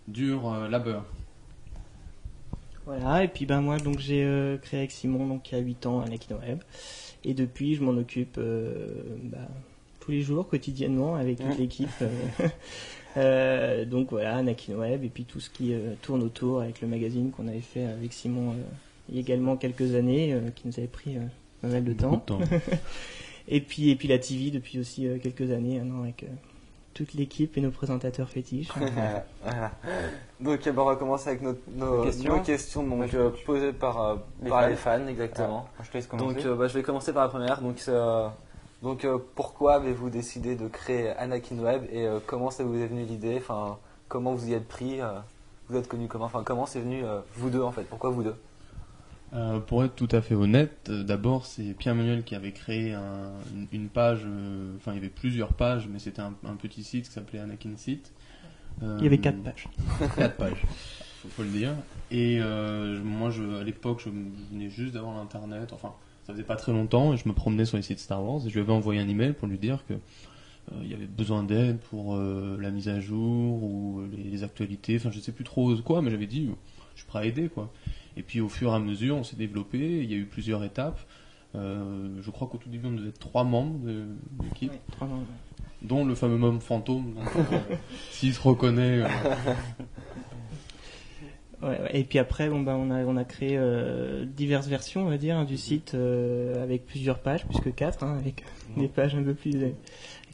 dur euh, labeur. Voilà, et puis ben moi donc j'ai euh, créé avec Simon donc il y a 8 ans Web et depuis je m'en occupe euh, bah, tous les jours quotidiennement avec toute l'équipe euh, euh, donc voilà Anakin Web et puis tout ce qui euh, tourne autour avec le magazine qu'on avait fait avec Simon euh, il y a également quelques années euh, qui nous avait pris euh, pas mal de temps Beaucoup de temps. et puis et puis la TV depuis aussi euh, quelques années maintenant avec euh, toute l'équipe et nos présentateurs fétiches Voilà. Donc euh, bah, on va commencer avec nos, nos, Questions. nos questions donc, Bah, je- posées par, euh, Les par fans. les fans, exactement. Ah, je te laisse commencer. Donc euh, bah, je vais commencer par la première. Donc, euh, donc euh, pourquoi avez-vous décidé de créer Anakin Web et euh, comment ça vous est venu l'idée? Enfin, comment vous y êtes pris? Euh, Vous êtes connu comment? Enfin, comment c'est venu euh, vous deux en fait? Pourquoi vous deux? Euh, pour être tout à fait honnête, euh, d'abord c'est Pierre Manuel qui avait créé un- une- page, euh, enfin il y avait plusieurs pages, mais c'était un, un petit site qui s'appelait Anakin Site. Il y avait 4 pages Quatre pages. faut, faut le dire. Et moi, je, à l'époque, je venais juste d'avoir l'internet. Enfin, ça faisait pas très longtemps et je me promenais sur les sites Star Wars et je lui avais envoyé un email pour lui dire que euh, il y avait besoin d'aide pour euh, la mise à jour ou les, les actualités. Enfin, je sais plus trop quoi, mais j'avais dit, je suis prêt à aider, quoi. Et puis au fur et à mesure, on s'est développé. Il y a eu plusieurs étapes. Euh, je crois qu'au tout début, on devait être trois membres de, l'équipe, Ouais, trois membres. dont le fameux membre fantôme. Donc, euh, S'il se reconnaît. euh, Ouais. Et puis après, bon, bah, on, a, on a créé euh, diverses versions, on va dire, hein, du site avec plusieurs pages, plus que quatre, hein, avec des pages un peu plus, avec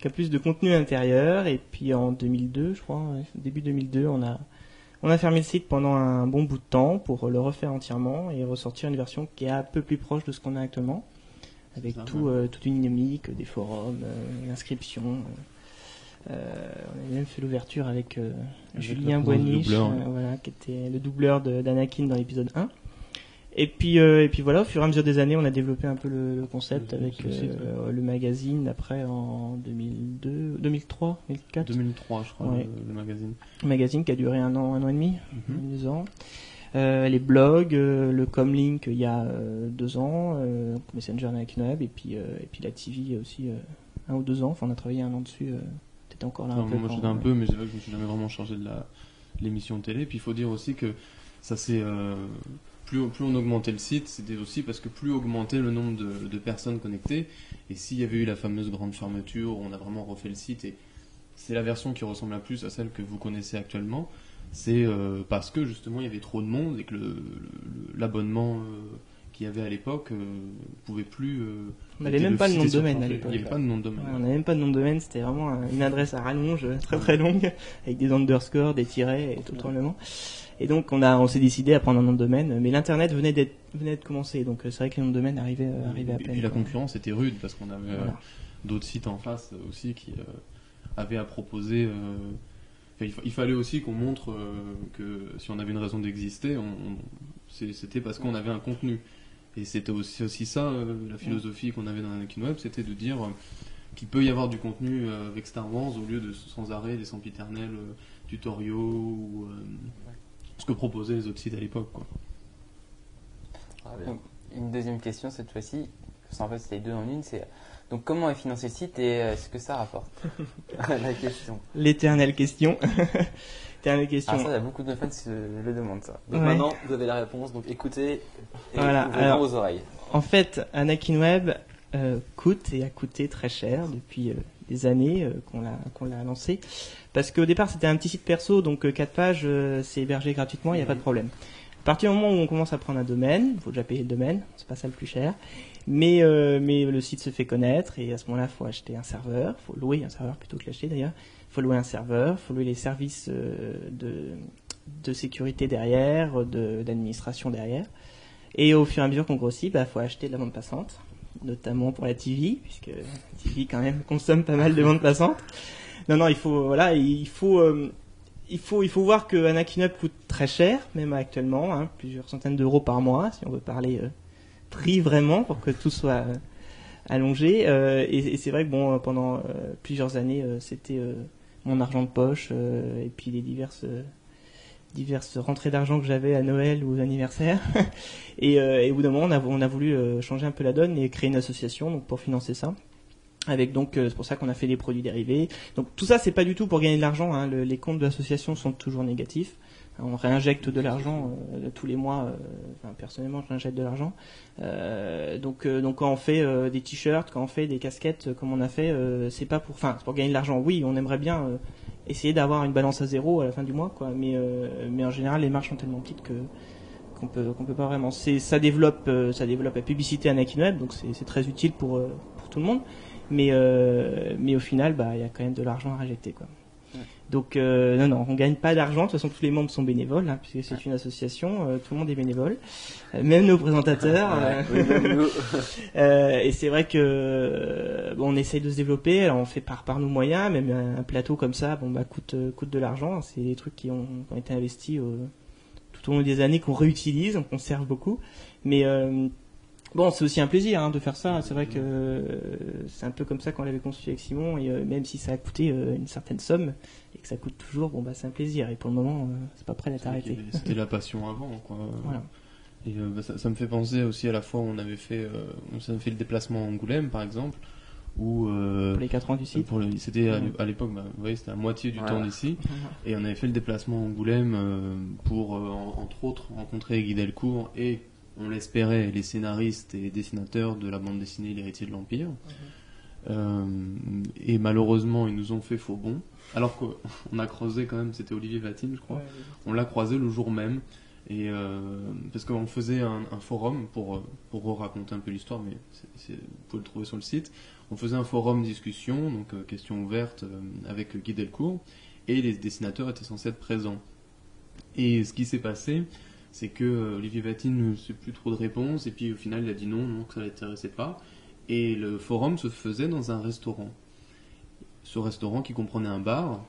un plus de contenu intérieur. Et puis en 2002, je crois, début 2002, on a, on a fermé le site pendant un bon bout de temps pour le refaire entièrement et ressortir une version qui est un peu plus proche de ce qu'on a actuellement, avec tout, euh, toute une dynamique, des forums, euh, l'inscription. euh, euh, on a même fait l'ouverture avec, Avec Julien Boiniche, voilà, qui était le doubleur d'Anakin dans l'épisode 1. Et puis, euh, et puis voilà, au fur et à mesure des années, on a développé un peu le, le concept Le- avec le euh, le magazine après en 2002, 2003, 2004. 2003, je crois, Ouais. le, le magazine. Un magazine qui a duré un an, un an et demi, Mhm. deux ans. Euh, les blogs, le Comlink il y a deux ans, Messenger Anakin Web, et puis, et puis la TV aussi un ou deux ans. Enfin, on a travaillé un an dessus. T'étais encore là Enfin, un peu. moi, j'étais un peu, mais c'est vrai que je me suis jamais vraiment chargé de la l'émission de télé. Puis il faut dire aussi que ça c'est plus, plus on augmentait le site, c'était aussi parce que plus augmentait le nombre de, de personnes connectées. Et s'il y avait eu la fameuse grande fermeture, où on a vraiment refait le site et c'est la version qui ressemble la plus à celle que vous connaissez actuellement. C'est euh, parce que justement il y avait trop de monde et que l'abonnement euh, qu'il y avait à l'époque euh, pouvait plus. On n'avait même pas le nom de domaine à l'époque. Il n'y avait pas de nom de domaine. Ouais, on n'avait même pas de nom de domaine, c'était vraiment un- une adresse à rallonge très très longue, avec des underscores, des tirets et tout le tremblement. Et donc on a, on s'est décidé à prendre un nom de domaine, mais l'internet venait d'être, venait de commencer, donc euh, c'est vrai que les noms de domaine arrivaient, euh, arrivaient à Et peine. puis la quoi. concurrence était rude parce qu'on avait euh, Voilà. d'autres sites en face aussi qui avaient à proposer. il, fa- il fallait aussi qu'on montre euh, que si on avait une raison d'exister, on, on- c'est- c'était parce qu'on avait un contenu. Et c'était aussi, aussi ça euh, la philosophie qu'on avait dans Anakin Web, c'était de dire euh, qu'il peut y avoir du contenu avec Star Wars au lieu de sans arrêt des sempiternels tutoriaux ou ce que proposaient les autres sites à l'époque. quoi. Ah, une deuxième question cette fois-ci, qu'en fait c'était deux en une, c'est donc comment est financé le site et euh, ce que ça rapporte? La question. L'éternelle question. Éternelle question. Ah ça, il y a beaucoup de fans qui se le demandent ça. Donc Ouais. maintenant, vous avez la réponse, donc écoutez et Voilà, alors- vos oreilles. En fait, Anakin Web euh, coûte et a coûté très cher depuis euh, des années euh, qu'on l'a qu'on l'a lancé. Parce qu'au départ, c'était un petit site perso, donc 4 pages, euh, c'est hébergé gratuitement, il n'y a pas de problème. À partir du moment où on commence à prendre un domaine, il faut déjà payer le domaine, c'est pas ça le plus cher. Mais, euh, mais le site se fait connaître et à ce moment-là, il faut acheter un serveur, il faut louer un serveur plutôt que l'acheter d'ailleurs. Il faut louer un serveur, il faut louer les services euh, de, de sécurité derrière, de- d'administration derrière. Et au fur et à mesure qu'on grossit, bah, faut acheter de la bande passante, notamment pour la TV, puisque la TV quand même consomme pas mal de bande passante. Non, non, il faut, voilà, il faut, euh, il faut, il faut voir que Anakin coûte très cher, même actuellement, hein, plusieurs centaines d'euros par mois, si on veut parler euh, prix vraiment, pour que tout soit euh, allongé. Euh, et et c'est vrai que bon, pendant plusieurs années, c'était mon argent de poche et puis les diverses diverses rentrées d'argent que j'avais à Noël ou aux anniversaires. et, euh, et au bout d'un moment, on a, voulu euh, changer un peu la donne et créer une association donc pour financer ça. Avec donc euh, c'est pour ça qu'on a fait des produits dérivés. Donc tout ça c'est pas du tout pour gagner de l'argent. Hein. Le- les comptes de l'association sont toujours négatifs. On réinjecte de l'argent euh, tous les mois. euh, personnellement, je réinjecte de l'argent. Euh, donc, euh, donc quand on fait des t-shirts, quand on fait des casquettes, comme on a fait, c'est pas pour, enfin, pour gagner de l'argent. Oui, on aimerait bien essayer d'avoir une balance à zéro à la fin du mois, quoi. Mais, mais en général, les marges sont tellement petites que qu'on peut qu'on peut pas vraiment. C'est ça développe ça développe la publicité Anakin Web, donc c'est très utile pour pour tout le monde. Mais au final, bah il y a quand même de l'argent à. Donc euh, non, non, on gagne pas d'argent. De toute façon, tous les membres sont bénévoles, hein, puisque c'est une association. euh, tout le monde est bénévole, Euh, même nos présentateurs. Ouais, oui, même nous. et c'est vrai que bon, on essaye de se développer. Alors on fait par par nos moyens. Même un, un plateau comme ça, bon bah coûte coûte de l'argent. C'est des trucs qui ont, qui ont été investis au- tout au long des années qu'on réutilise, on conserve beaucoup. Mais euh, Bon, c'est aussi un plaisir hein, de faire ça. C'est vrai que euh, c'est un peu comme ça qu'on l'avait conçu avec Simon, et euh, même si ça a coûté euh, une certaine somme et que ça coûte toujours, bon bah c'est un plaisir. Et pour le moment, euh, c'est pas prêt d'être arrêté. C'était la passion avant, quoi. Voilà. Et euh, bah, ça, ça me fait penser aussi à la fois où on avait fait, euh, on fait le déplacement à Angoulême, par exemple, où euh, Pour les 4 ans du site. c'était à à l'époque, bah, vous voyez, c'était la moitié du Voilà. temps d'ici, et on avait fait le déplacement à Angoulême euh, pour, euh, en- entre autres, rencontrer Guy Delcourt et, on l'espérait, les scénaristes et dessinateurs de la bande dessinée L'héritier de l'Empire. Euh, et malheureusement, ils nous ont fait faux bon. Alors qu'on a creusé quand même, c'était Olivier Vatine, je crois. Ouais, On l'a croisé le jour même. Et euh, parce qu'on faisait un, un forum pour, pour raconter un peu l'histoire, mais vous pouvez le trouver sur le site. On faisait un forum discussion, donc euh, questions ouvertes euh, avec Guy Delcourt, et les dessinateurs étaient censés être présents. Et ce qui s'est passé, c'est que euh, Olivier Vatine ne sait plus trop de réponses, et puis au final il a dit non, non, que ça l'intéressait pas. Et le forum se faisait dans un restaurant. Ce restaurant qui comprenait un bar,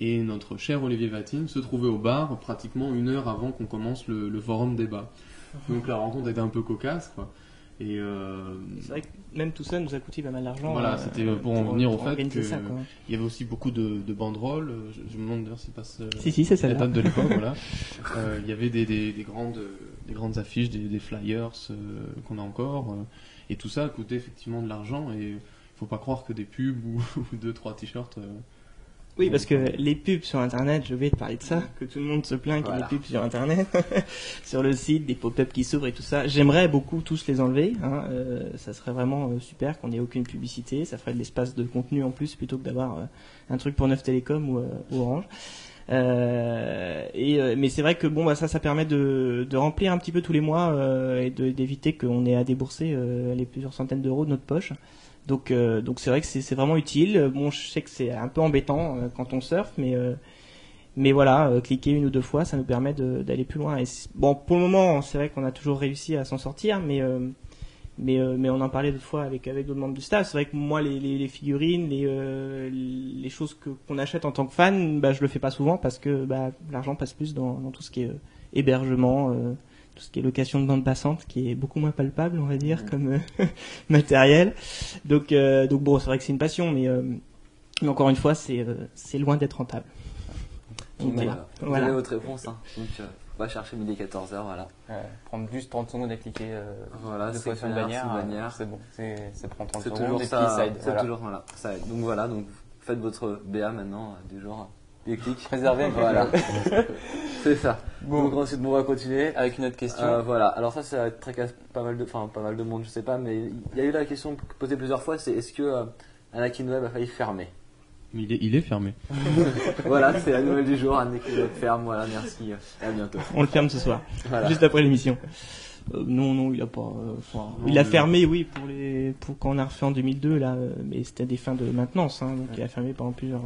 et notre cher Olivier Vatine se trouvait au bar pratiquement une heure avant qu'on commence le, le forum débat. Donc la rencontre était un peu cocasse, quoi. Et euh, C'est vrai que même tout ça nous a coûté pas mal d'argent. voilà, euh, c'était pour en venir au fait organiser que ça, quoi. il y avait aussi beaucoup de, de banderoles. Je, je me demande d'ailleurs si passe euh, Si, si, c'est la date de l'époque. voilà. Euh, il y avait des, des, des grandes des grandes affiches, des, des flyers qu'on a encore, et tout ça coûtait effectivement de l'argent. Et il faut pas croire que des pubs ou, ou deux trois t-shirts. Oui, parce que les pubs sur Internet, je vais te parler de ça, que tout le monde se plaint qu'il y Voilà. des pubs sur Internet, sur le site, des pop-up qui s'ouvrent et tout ça. J'aimerais beaucoup tous les enlever. Hein. euh, ça serait vraiment euh, super qu'on ait aucune publicité. Ça ferait de l'espace de contenu en plus plutôt que d'avoir euh, un truc pour Neuf Télécom ou, euh, ou Orange. Euh, et, euh, mais c'est vrai que bon, bah, ça, ça permet de, de remplir un petit peu tous les mois euh, et d'éviter qu'on ait à débourser les plusieurs centaines d'euros de notre poche. Donc, euh, donc c'est vrai que c'est vraiment utile. Bon, je sais que c'est un peu embêtant euh, quand on surfe, mais euh, mais voilà, euh, cliquer une ou deux fois, ça nous permet d'aller plus loin. Et bon, pour le moment, c'est vrai qu'on a toujours réussi à s'en sortir, mais euh, mais mais on en parlait d'autres fois avec avec d'autres membres du staff. C'est vrai que moi, les, les, les figurines, les les choses que qu'on achète en tant que fan, bah je le fais pas souvent parce que bah l'argent passe plus dans, dans tout ce qui est hébergement. Tout ce qui est location de bande passante, qui est beaucoup moins palpable, on va dire, comme euh, matériel. Donc, euh, donc bon, c'est vrai que c'est une passion, mais, euh, mais encore une fois, c'est euh, c'est loin d'être rentable. Donc, Voilà. voilà. Vous Voilà. avez votre réponse. Hein. Donc, euh, on va chercher midi 14h, voilà. Ouais, prendre juste 30 secondes à cliquer euh, Voilà, deux c'est fois sur une bannière, c'est une bannière. c'est bon, c'est prendre 30 C'est secondes toujours et puis ça. ça aide. C'est voilà. toujours voilà, ça aide. Donc voilà, donc faites votre BA maintenant euh, du genre des clics. Réservé avec Voilà. c'est ça. Bon. Donc ensuite, bon, on va continuer. Avec une autre question. Euh, voilà. Alors ça, ça va être très casse- pas mal de, enfin pas mal de monde, je sais pas, mais il y a eu la question posée plusieurs fois, c'est est-ce que euh, Anakin Web a failli fermer? Mais il est, il est fermé. Voilà, c'est la nouvelle du jour. Anakin Web ferme. Voilà, merci. À bientôt. On le ferme ce soir, Voilà. juste après l'émission. Euh, non, non, il a pas. euh, enfin, Non, il a fermé, oui, pour les, pour quand on a refait en 2002 là, euh, mais c'était des fins de maintenance, hein, donc il a fermé pendant plusieurs,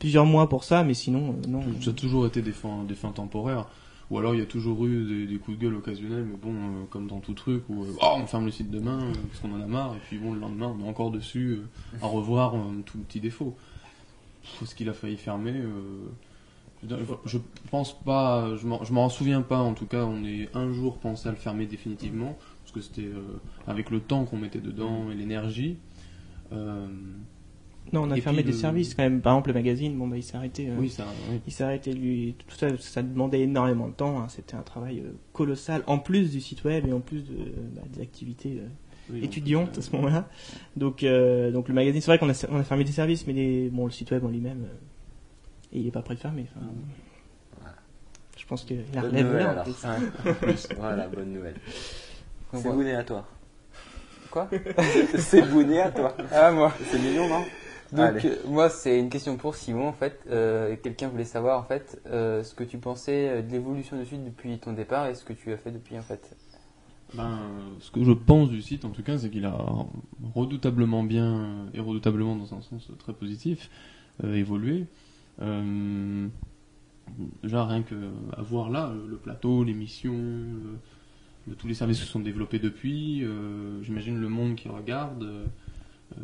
plusieurs mois pour ça, mais sinon, euh, non. Ça a toujours été des fins, temporaires. Ou alors il y a toujours eu des, coups de gueule occasionnels, mais bon, euh, comme dans tout truc, où euh, Oh, on ferme le site demain parce qu'on en a marre, et puis bon, le lendemain on est encore dessus à revoir tout petit défaut. Ce qu'il a failli fermer, je pense pas, je m'en- souviens pas en tout cas, on est un jour pensé à le fermer définitivement, parce que c'était avec le temps qu'on mettait dedans et l'énergie. Non, on a Et fermé des le- services quand même. Par exemple, le magazine, bon bah il s'est arrêté. euh, oui, ça, oui. Il s'est arrêté lui, tout ça, ça demandait énormément de temps. hein. C'était un travail euh, colossal, en plus du site web et en plus de, bah, des activités euh, Oui, étudiantes à ce moment-là. Donc, euh, donc le magazine, c'est vrai qu'on a, on a fermé des services, mais les, bon, le site web en lui-même, euh, il est pas prêt de fermer. Enfin, Je pense que la Bonne relève nouvelle, là, en alors. plus. En plus, voilà, bonne nouvelle. C'est bouné à toi. Quoi? C'est bouné à toi. Ah, moi. C'est mignon, non? Donc, Allez. euh, moi, c'est une question pour Simon, en fait. Euh, Quelqu'un voulait savoir, en fait, euh, ce que tu pensais euh, de l'évolution du site depuis ton départ et ce que tu as fait depuis, en fait. Ben, ce que je pense du site, en tout cas, c'est qu'il a redoutablement bien, et redoutablement dans un sens très positif, euh, évolué. Euh, déjà, rien que à voir là, le, plateau, l'émission, le- le- tous les services qui se sont développés depuis, euh, j'imagine le monde qui regarde. Euh,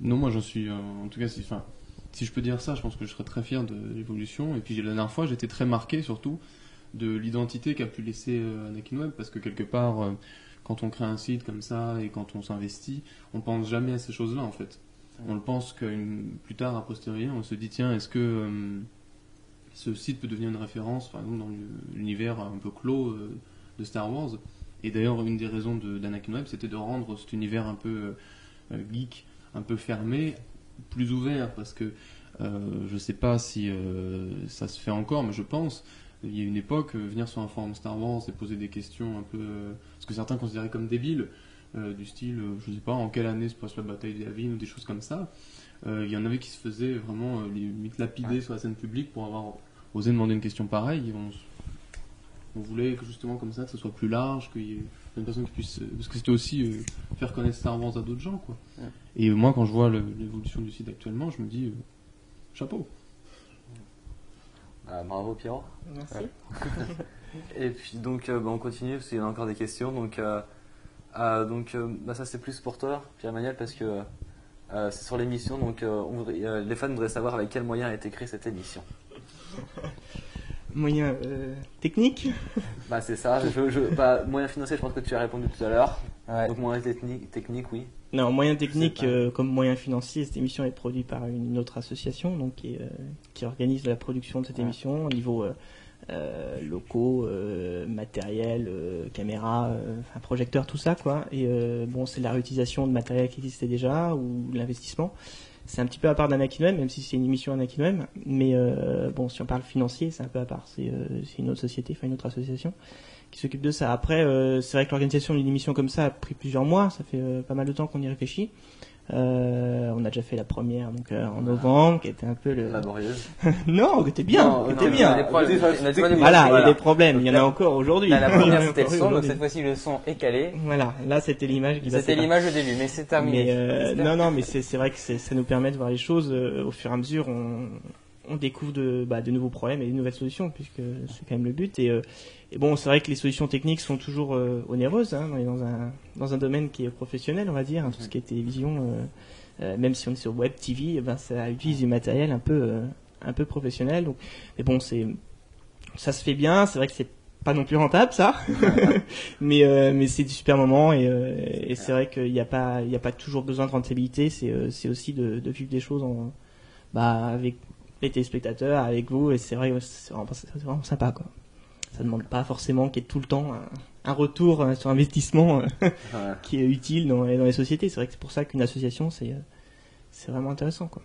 non, moi, j'en suis, euh, en tout cas, si, si je peux dire ça, je pense que je serais très fier de l'évolution. Et puis, la dernière fois, j'étais très marqué, surtout, de l'identité qu'a pu laisser euh, Anakin Web parce que quelque part quand on crée un site comme ça et quand on s'investit, on pense jamais à ces choses-là en fait. On le pense que plus tard, a posteriori, on se dit tiens, est-ce que ce site peut devenir une référence, par exemple, dans l'univers un peu clos de Star Wars? Et d'ailleurs, une des raisons de- d'Anakin Web, c'était de rendre cet univers un peu geek, un peu fermé, plus ouvert, parce que euh, je sais pas si euh, ça se fait encore, mais je pense. Il y a une époque, euh, venir sur un forum Star Wars et poser des questions un peu. euh, ce que certains considéraient comme débiles, euh, du style, euh, je sais pas, en quelle année se passe la bataille des Yavin ou des choses comme ça. Euh, Il y en avait qui se faisaient vraiment euh, limite lapider sur la scène publique pour avoir osé demander une question pareille. On, on voulait que justement comme ça, que ce soit plus large, qu'il y ait une personne qui puisse. Parce que c'était aussi euh, faire connaître Star Wars à d'autres gens, quoi. Ouais. Et moi, quand je vois l'évolution du site actuellement, je me dis, euh, chapeau. Ah, bravo Pierrot. Merci. Et puis donc euh, bah, on continue parce qu'il y en a encore des questions. Donc, euh, euh, donc euh, bah, ça c'est plus pour toi, Pierre-Emmanuel, parce que euh, c'est sur l'émission. Donc euh, on voudrait- euh, les fans voudraient savoir avec quel moyen a été créée cette émission. Moyen euh, technique Bah c'est ça. Je, je, bah, moyen financier, je pense que tu as répondu tout à l'heure. Ouais. Donc moyen technique, technique oui. Non, moyen technique pas. euh, comme moyen financier, cette émission est produite par une autre association donc qui, est, euh, qui organise la production de cette Ouais. émission au niveau euh, euh, locaux, matériel, caméra, enfin, projecteur, tout ça quoi. Et bon, c'est la réutilisation de matériel qui existait déjà ou l'investissement. C'est un petit peu à part d'Anakin Web, même si c'est une émission Anakin. Mais euh, bon, si on parle financier, c'est un peu à part. C'est euh, une autre société, enfin une autre association qui s'occupe de ça. Après, euh, c'est vrai que l'organisation d'une émission comme ça a pris plusieurs mois. Ça fait euh, pas mal de temps qu'on y réfléchit. Euh, on a déjà fait la première donc euh, en novembre, qui était un peu le. Laborieuse. non, qui était bien, Non, qui était non, bien. il y a des problèmes. Voilà, il y a des problèmes. Il y en a encore aujourd'hui. La Il y en a première encore c'était le son, donc cette fois-ci le son est calé. Voilà, là c'était l'image qui C'était l'image au début, mais c'est terminé. Mais euh, non, non, mais c'est vrai que ça nous permet de voir les choses euh, au fur et à mesure. On, on découvre de, bah, de nouveaux problèmes et de nouvelles solutions, puisque c'est quand même le but. Et, euh, bon, c'est vrai que les solutions techniques sont toujours euh, onéreuses. Hein, on est dans un, domaine qui est professionnel, on va dire, hein, tout ce qui est télévision. euh, même si on est sur web TV, eh ben, ça utilise du matériel un peu, un peu professionnel. Donc, mais bon, ça se fait bien. C'est vrai que c'est pas non plus rentable ça, mais mais c'est du super moment et, c'est vrai qu'il n'y a pas a pas toujours besoin de rentabilité. C'est c'est aussi de, vivre des choses bah avec les téléspectateurs, avec vous et c'est vrai que c'est vraiment, sympa quoi. Ça demande pas forcément qu'il y ait tout le temps un, un retour euh, sur investissement euh, Ouais. qui est utile dans, les- dans les sociétés. C'est vrai que c'est pour ça qu'une association c'est euh, c'est vraiment intéressant quoi.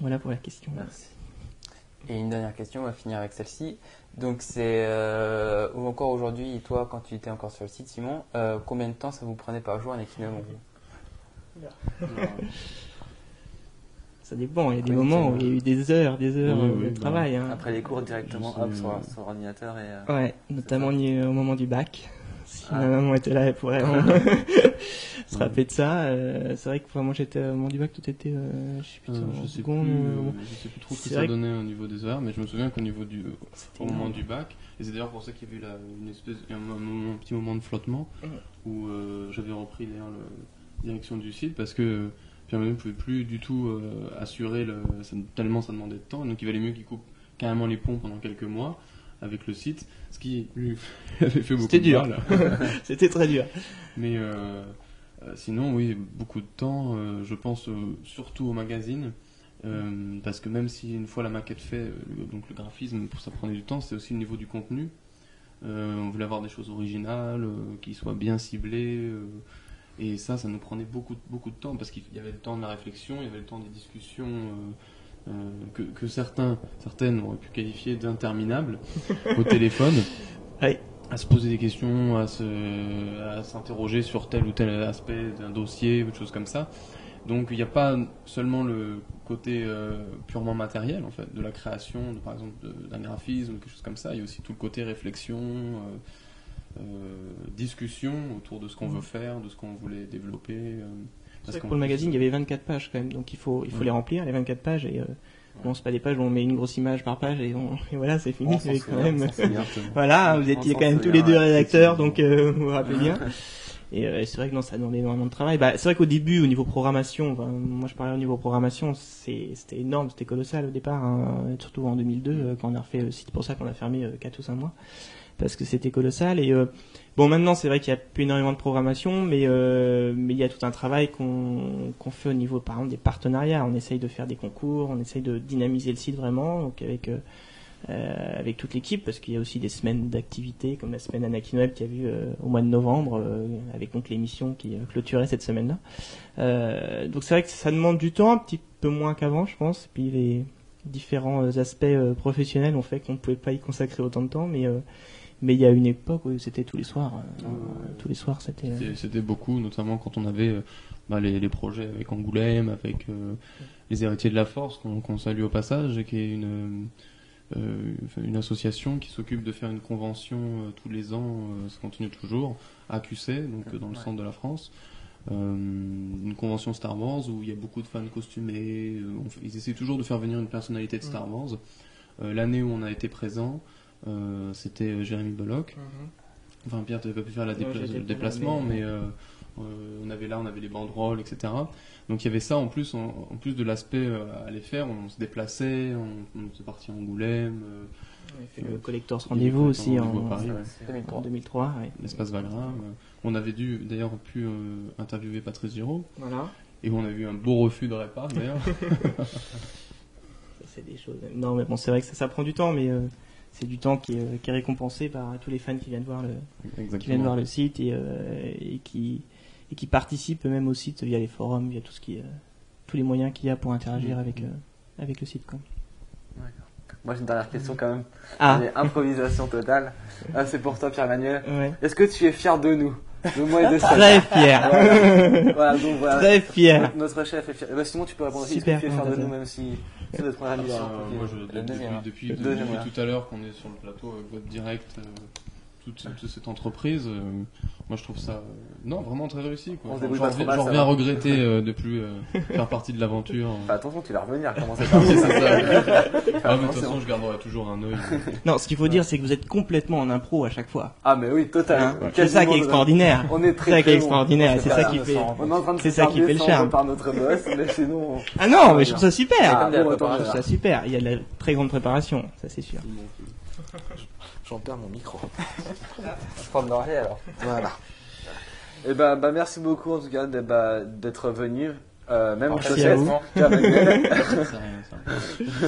Voilà pour la question. Merci. Et une dernière question, on va finir avec celle-ci. Donc c'est euh, ou encore aujourd'hui, toi quand tu étais encore sur le site, Simon, euh, combien de temps ça vous prenait par jour un gros Ça dépend. Il y a des Oui, moments où il y a eu des heures, des heures Oui, euh, oui, de bah, travail. hein. Après les cours directement hop, sur, euh, sur l'ordinateur et. euh, Ouais, notamment au au moment du bac. Si Ah. ma maman était là, elle pourrait vraiment se rappeler de ça. Euh, c'est vrai que moi j'étais au moment du bac, tout était, euh, je sais plus, Euh, je sais plus, seconde, euh, euh, je sais plus trop ce que ça donnait au niveau des heures, mais je me souviens qu'au niveau du, au moment énorme. du bac, et c'est d'ailleurs pour ça qu'il y avait eu la- une espèce, un, petit moment de flottement où euh, j'avais repris d'ailleurs la direction du site parce que Pierre-Emmanuel ne pouvait plus du tout euh, assurer le, ça- tellement ça demandait de temps, donc il valait mieux qu'il coupe carrément les ponts pendant quelques mois avec le site, ce qui lui avait fait beaucoup C'était dur. C'était très dur. Mais euh, euh, sinon, oui, beaucoup de temps. euh, je pense surtout au magazine. parce que même si une fois la maquette fait, le- donc le graphisme, pour ça prenait du temps, c'est aussi le niveau du contenu. On voulait avoir des choses originales, qui soient bien ciblées. Et ça, ça nous prenait beaucoup, beaucoup de temps parce qu'il y avait le temps de la réflexion, il y avait le temps des discussions euh, euh, que, que certains, certaines auraient pu qualifier d'interminables au téléphone. Oui. À se poser des questions, à se, à s'interroger sur tel ou tel aspect d'un dossier, ou des choses comme ça. Donc il n'y a pas seulement le côté euh, purement matériel en fait de la création, de, par exemple de- d'un graphisme, quelque chose comme ça. Il y a aussi tout le côté réflexion, discussion autour de ce qu'on veut faire, de ce qu'on voulait développer. euh, parce pour le magazine, il y avait 24 pages quand même, donc il faut, il faut Ouais. les remplir, les 24 pages, et euh, bon, c'est pas des pages où on met une grosse image par page et, on, et voilà, c'est fini. S'en c'est quand même. voilà, vous On étiez quand même tous les deux ouais, rédacteurs, donc euh, vous vous rappelez bien. Et euh, c'est vrai que non, ça demandait énormément de travail. Bah, c'est vrai qu'au début, au niveau programmation, enfin, moi je parlais au niveau programmation, c'était énorme, c'était colossal au départ, hein, surtout en 2002, euh, quand on a refait le site, pour ça qu'on a fermé 4 ou 5 mois. Parce que c'était colossal. Et euh, bon, maintenant c'est vrai qu'il y a plus énormément de programmation, mais euh, mais il y a tout un travail qu'on qu'on fait au niveau, par exemple, des partenariats. On essaye de faire des concours, on essaye de dynamiser le site vraiment, donc avec euh, avec toute l'équipe, parce qu'il y a aussi des semaines d'activité, comme la semaine Anakin Web qui a euh, au mois de novembre, avec donc l'émission qui clôturait cette semaine-là. Donc c'est vrai que ça demande du temps, un petit peu moins qu'avant, je pense. Et puis les différents aspects professionnels ont fait qu'on ne pouvait pas y consacrer autant de temps, mais mais il y a une époque où c'était tous les soirs. euh, tous les soirs, c'était. euh, C'était- C'était beaucoup, notamment quand on avait euh, bah, les, les projets avec Angoulême, avec euh, les héritiers de la force, qu'on qu'on salue au passage, et qui est une, euh, association qui s'occupe de faire une convention euh, tous les ans, euh, ça continue toujours, à QC, donc euh, dans le centre de la France. Euh, une convention Star Wars où il y a beaucoup de fans costumés. euh, on fait- ils essaient toujours de faire venir une personnalité de Star Wars. Euh, L'année où on a été présent, euh, c'était euh, Jérémy Bollock. Enfin, Pierre, tu n'avais pas pu faire la dépla- le déplacement, mais- mais, euh, on avait là, on avait les banderoles, etc. Donc il y avait ça en plus, en, en plus de l'aspect euh, à les faire, on se déplaçait, on, on était parti à Angoulême. euh, On avait fait le y Rendez-vous aussi en- Paris, en ouais. 2003. 2003, ouais. L'espace Valram. On avait dû d'ailleurs pu euh, interviewer Patrice Giraud. Voilà. Et on a eu un beau refus de réparc d'ailleurs. C'est des choses. Non, mais bon, c'est vrai que ça, ça prend du temps, mais euh, c'est du temps qui est, euh, qui est récompensé par tous les fans qui viennent voir le, qui viennent voir le site et, euh, et qui et qui participent même au site via les forums, via tout ce qui, euh, tous les moyens qu'il y a pour interagir Mhm. avec euh, avec le site. Quoi. Moi j'ai une dernière question quand même. Ah. Improvisation totale. Ah, c'est pour toi Pierre-Emmanuel. Ouais. Est-ce que tu es fier de nous? De moi et de Très fier. Voilà. Voilà, donc voilà. Très fier. Notre, chef est fier. Eh ben, sinon tu peux répondre aussi. Est-ce que Super, tu es fier de nous même si c'est notre première émission Ah, moi, je, depuis, depuis, depuis, Le deuxième, depuis voilà. tout à l'heure qu'on est sur le plateau avec votre direct, euh, toute, toute cette entreprise, euh, moi je trouve ça euh, non vraiment très réussi. Quoi. On se J'en- débrouille J'en pas trop reviens mal, j'en ça reviens va. regretter euh, de plus euh, faire partie de l'aventure. Attention, tu vas revenir. Comment c'est Oui, c'est ça. Ah, mais de toute façon, je garderai toujours un œil. Non, ce qu'il faut dire, c'est que vous êtes complètement en impro à chaque fois. Ah mais oui, total. Hein Ouais. c'est ça qui est extraordinaire. On est très C'est ça qui est très bon. extraordinaire. Ouais, C'est ça qui on fait. On est en train de C'est se ça faire qui fait le descendre charme. par notre boss, mais sinon. on- Ah non, on mais je trouve ça super. Ah, bon, je trouve ça super. Il y a de la très grande préparation, ça c'est sûr. J'en perds mon micro. Je prends de l'oreiller alors. Voilà. Et bah, bah merci beaucoup en tout cas d'être bah, d'être venu. Euh, même Merci à vous. Rien, ça.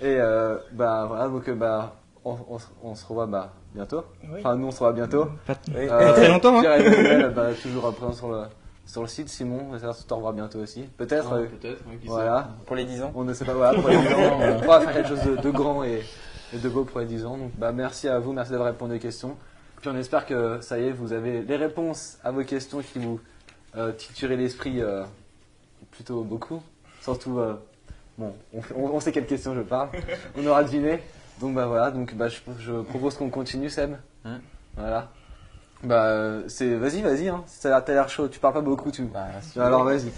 Et euh, bah voilà donc euh, bah on, on, se- on se revoit bah bientôt. Oui. Enfin nous on se revoit bientôt. Pas, pas très longtemps. Hein. Pierre-Emmanuel bah, toujours présent sur le sur le site. Simon, que tu te revois bientôt aussi. Peut-être. Ah, euh, peut-être, sait. voilà. Pour les 10 ans. On ne sait pas, voilà, pour les 10 ans, on va faire quelque chose de, de grand et, et de beau pour les 10 ans. Donc, bah, merci à vous, merci d'avoir répondu aux questions. Puis on espère que ça y est, vous avez les réponses à vos questions qui vous euh, l'esprit euh, plutôt beaucoup. Surtout, euh, bon, on, sait quelles questions je parle. On aura deviné. Donc bah voilà, donc bah, je, je propose qu'on continue, Seb. Hein Voilà. Bah, c'est, vas-y, vas-y, hein. T'as l'air chaud, tu parles pas beaucoup, tu. Bah, Alors vas-y.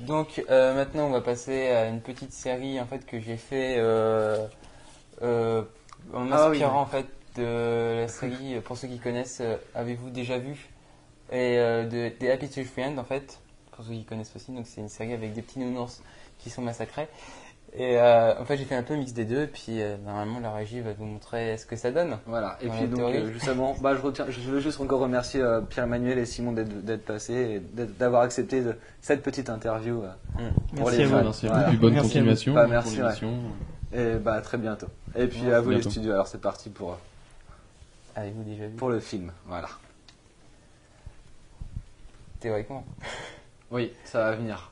Donc euh, maintenant on va passer à une petite série en fait que j'ai fait en Ah oui. m'inspirant en fait de la série pour ceux qui connaissent euh, avez-vous déjà vu et euh, de, des Happy Tree Friends en fait pour ceux qui connaissent aussi donc c'est une série avec des petits nounours qui sont massacrés et euh, en fait j'ai fait un peu mix des deux puis euh, normalement la régie va vous montrer ce que ça donne Voilà, et puis donc euh, justement, bah, je, retiens, je veux juste encore remercier euh, Pierre-Emmanuel et Simon d'être d'être passés et d'avoir accepté de- cette petite interview euh, Mm. pour Merci les à fans. vous. Merci à Voilà. vous, puis bonne Merci à vous. continuation Bah, merci, ouais. Et bah à très bientôt. Et puis Ouais, à à vous les studios, alors c'est parti pour, euh, avez-vous déjà vu pour le film. Voilà. théoriquement Oui, ça va venir.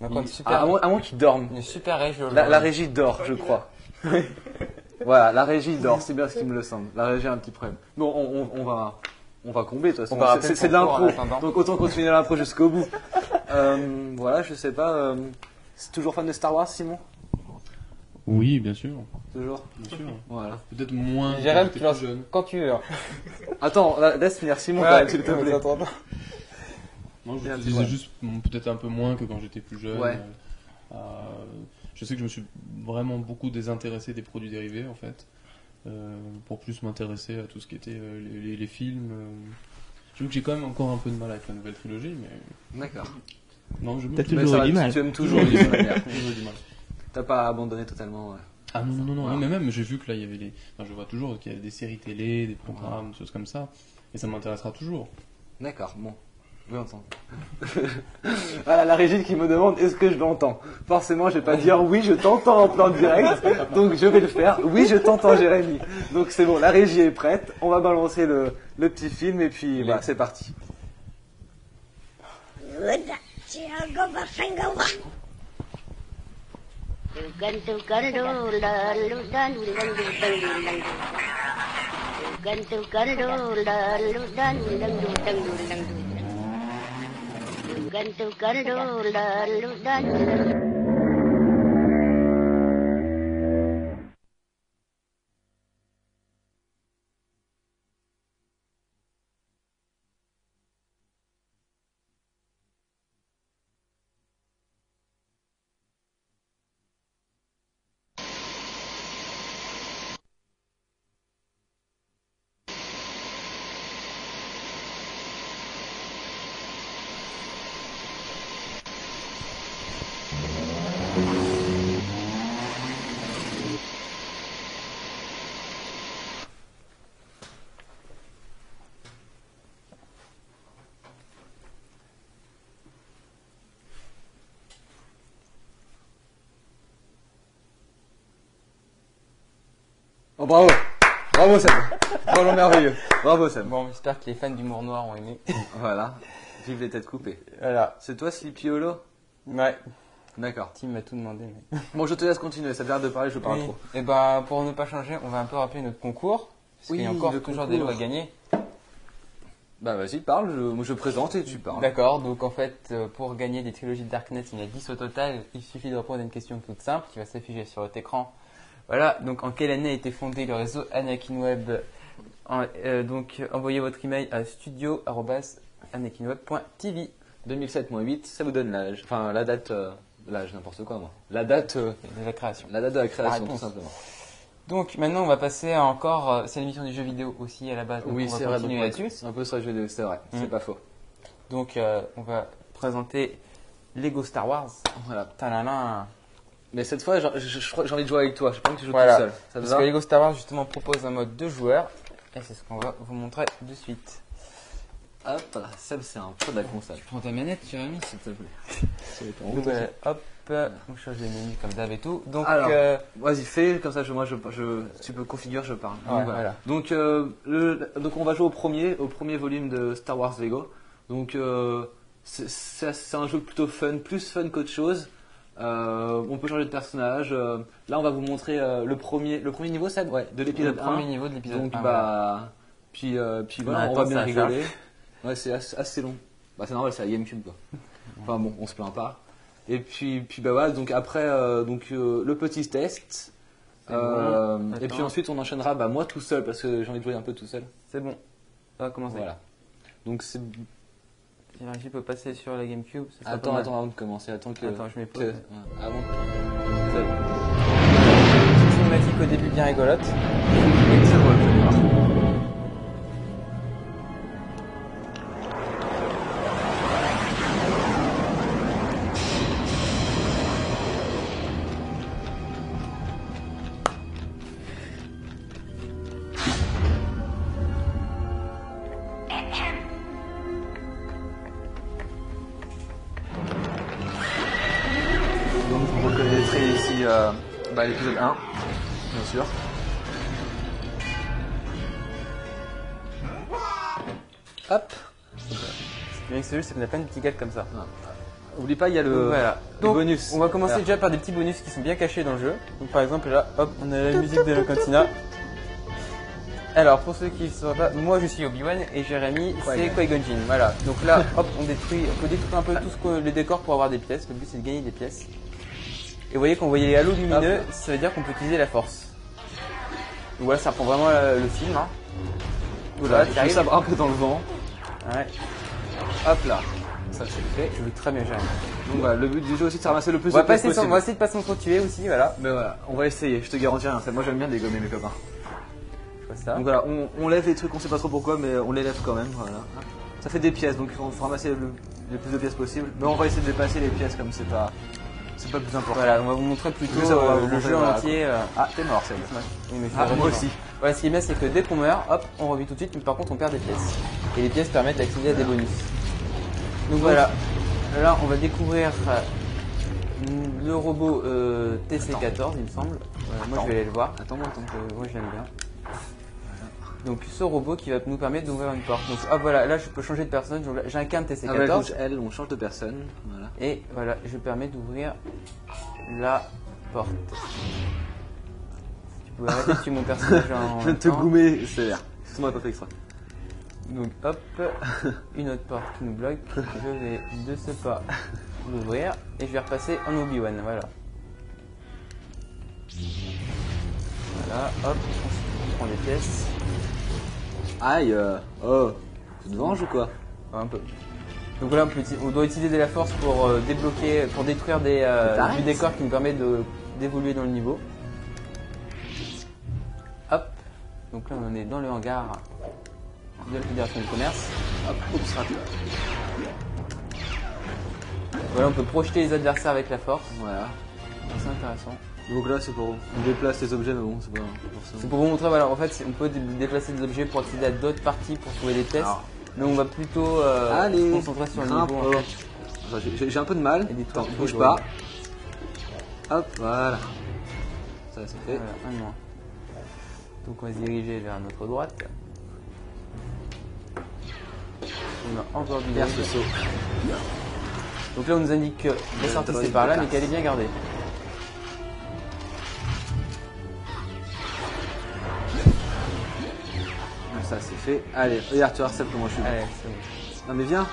donc super ah, à moins, à moins qu'ils dorment. une super régie La, la régie dort, je crois. voilà, la régie dort, c'est bien ce qui me le semble. La régie a un petit problème. Bon, on, on- on va, on va combler de toute façon. C'est- de l'impro, donc autant continuer l'impro jusqu'au bout. Euh, voilà, je sais pas. euh, c'est toujours fan de Star Wars, Simon? Oui, bien sûr. Toujours. Bien sûr. Voilà. Peut-être moins quand Jérém tu lances plus jeune. quand tu veux. Attends, la- laisse finir Simon, Ouais, quand même, s'il te plaît. Non, je Bien, disais ouais. juste peut-être un peu moins que quand j'étais plus jeune. Ouais. Euh, euh, je sais que je me suis vraiment beaucoup désintéressé des produits dérivés en fait, euh, pour plus m'intéresser à tout ce qui était euh, les, les- les films. euh. J'avoue que j'ai quand même encore un peu de mal avec la nouvelle trilogie, mais D'accord. non, je me T'as Mais toujours ça eu va, du mal. Tu aimes toujours du mal. T'as pas abandonné totalement. Ah non, non, non, non, non, mais même j'ai vu que là il y avait des. Enfin, je vois toujours qu'il y a des séries télé, des programmes, des choses comme ça. Et ça m'intéressera toujours. D'accord, bon. Oui, entends. voilà, la régie qui me demande est-ce que je l'entends? Forcément, je vais pas dire oui, je t'entends en plan direct, donc je vais le faire. Oui, je t'entends, Jérémy. Donc c'est bon, la régie est prête. On va balancer le, le petit film et puis voilà, c'est parti. Gun to gun to learn, learn, learn, learn, learn, learn, learn, learn, learn, learn, learn, learn, learn, learn, bravo Bravo Seb Bravo merveilleux Bravo Seb Bon, j'espère que les fans d'humour noir ont aimé. Voilà. Vive les têtes coupées. Voilà. C'est toi Sleepy Hollow? Ouais. D'accord. Tim m'a tout demandé. Mais... Bon, je te laisse continuer, ça vient de parler, je parle Oui. trop. Et bah, pour ne pas changer, on va un peu rappeler notre concours. Parce Oui, qu'il y a encore toujours des lots concours. à gagner. Bah vas-y, parle, je, moi je présente et tu parles. D'accord, donc en fait, euh, pour gagner des trilogies de Darknet, il y en a 10 au total. Il suffit de répondre à une question toute simple qui va s'afficher sur votre écran. Voilà, donc en quelle année a été fondé le réseau Anakin Web En- euh, Donc envoyez votre email à studio.anakinweb.tv. 2007-8, ça vous donne l'âge. Enfin, la date. euh, l'âge, n'importe quoi, moi. La date. euh, de la création. la date de la création, tout simplement. Donc maintenant, on va passer à encore. euh, c'est l'émission du jeu vidéo aussi à la base. donc Oui, c'est vrai, continuer là-dessus. un peu sur les jeux vidéo, c'est vrai, Mm. c'est pas faux. Donc euh, on va présenter Lego Star Wars. Voilà. Talala. Mais cette fois, j'ai j'ai envie de jouer avec toi, je pense que tu joues Voilà. tout seul. Ça te Parce va que Lego Star Wars justement propose un mode deux joueurs. Et c'est ce qu'on va vous montrer de suite. Hop, Seb, c'est un pro de la console. Tu prends ta manette, Jérémy S'il te plaît. Donc, euh, hop, on change les menus comme d'hab et tout. Donc, euh, Vas-y, fais comme ça, je, moi, je, je, tu peux configurer, je parle. Ouais, Donc, voilà. Donc, euh, le, donc, on va jouer au premier, au premier volume de Star Wars Lego. Donc, euh, c'est un jeu plutôt fun, plus fun qu'autre chose. Euh, on peut changer de personnage. euh, là, on va vous montrer euh, le premier, le premier niveau, Seb, ouais, de l'épisode le 1. premier niveau de l'épisode Donc, 1, bah, puis, puis voilà, On on, va bien ça rigoler. Ouais, c'est assez, assez long. Bah, c'est normal, c'est la GameCube, quoi. Enfin bon, on se plaint pas. Et puis, puis bah voilà, donc après, donc le petit test. C'est bon. et puis ensuite, on enchaînera, bah moi tout seul, parce que j'ai envie de jouer un peu tout seul. c'est bon. On va commencer. Voilà. Donc c'est. Régie peut passer sur la Gamecube. ça sera Attends, pas mal. attends, avant de commencer, attends que. Attends, je mets que- pause. ouais, avant que. Cinématique au début bien rigolote. Jeu, c'est qu'on a plein de petits gars comme ça. oublie pas, il y a le, Donc, voilà. le Donc, bonus. On va commencer Alors, déjà par des petits bonus qui sont bien cachés dans le jeu. Donc par exemple là, hop, on a la musique de la cantina. Alors pour ceux qui ne sauraient pas, moi je suis Obi-Wan et Jérémy c'est Qui-Gon. Jinn. Voilà. Donc là, hop, on détruit, on peut détruire un peu tout ce que les décors pour avoir des pièces. Le but c'est de gagner des pièces. Et vous voyez qu'on voyait les halos lumineux, ça veut dire qu'on peut utiliser la force. Donc voilà, ça reprend vraiment le, le film. Hein. Voilà, qui je arrive. sabre un peu dans le vent. Ouais, Hop là, ça c'est fait. je veux très bien Jérémy. Donc voilà, le but du jeu aussi c'est de ramasser le plus On va, de pas pièces essayer on possible. va essayer de pas s'entretuer aussi, voilà. Mais voilà, on va essayer, je te garantis rien. ça, Moi j'aime bien dégommer mes copains. Je vois ça. Donc voilà, on, on lève les trucs, on sait pas trop pourquoi, mais on les lève quand même. Voilà. Ça fait des pièces, donc il faut, faut ramasser le, plus de pièces possible. Mais on va essayer de dépasser les pièces comme c'est pas, c'est pas le plus important. Voilà, on va vous montrer plutôt ça, on va euh, vous le montrer, jeu en voilà. entier. euh. Ah, t'es mort. Oui, mais je Ah, moi revenir. aussi. Voilà, ce qui est bien, c'est que dès qu'on meurt, hop, on revit tout de suite, mais par contre, on perd des pièces. Et les pièces permettent d'accéder à des bonus. Donc voilà, là, on va découvrir euh, le robot euh, TC14, il me semble. Voilà, moi, je vais aller le voir. Attends. Euh, moi, je l'aime bien. Donc, ce robot qui va nous permettre d'ouvrir une porte. Donc, hop, voilà, là, je peux changer de là, J'incarne TC14. Avec la touche L, on change de personne. Voilà. Et voilà, je permets d'ouvrir la porte. Tu pouvais arrêter de tuer mon personnage en Je viens de te goumer sévère. Excuse-moi, pas fait extra. Donc hop, une autre porte qui nous bloque. Je vais de ce pas l'ouvrir et je vais repasser en Obi-Wan. Voilà. Voilà, hop, on prend des pièces. Aïe, euh, oh, tu te venges ou quoi Un peu. Donc voilà, on, peut uti- on doit utiliser de la force pour euh, débloquer, pour détruire des, euh, du décor qui nous permet d'évoluer dans le niveau. Hop. Donc là, on est dans le hangar de la Fédération du Commerce. Hop, oups, raté. Voilà, on peut projeter les adversaires avec la force. Voilà. C'est intéressant. Donc là, c'est pour. On déplace les objets, mais bon, c'est pas forcément. C'est pour vous montrer, voilà, en fait, on peut dé- déplacer des objets pour accéder à d'autres parties pour trouver des. Alors. Mais on va plutôt euh, Allez, se concentrer sur le niveau. en fait. Attends, j'ai- un peu de mal. Attends, bouge pas. Hop, voilà. Ça, c'est fait. Voilà, un. Donc on va se diriger vers notre droite. On a encore du ce saut. Donc là on nous indique que la sortie c'est par là mais qu'elle est bien gardée. Donc Ça, c'est fait. Allez, regarde, tu ça comment je suis. Allez, c'est bon. Non, mais viens.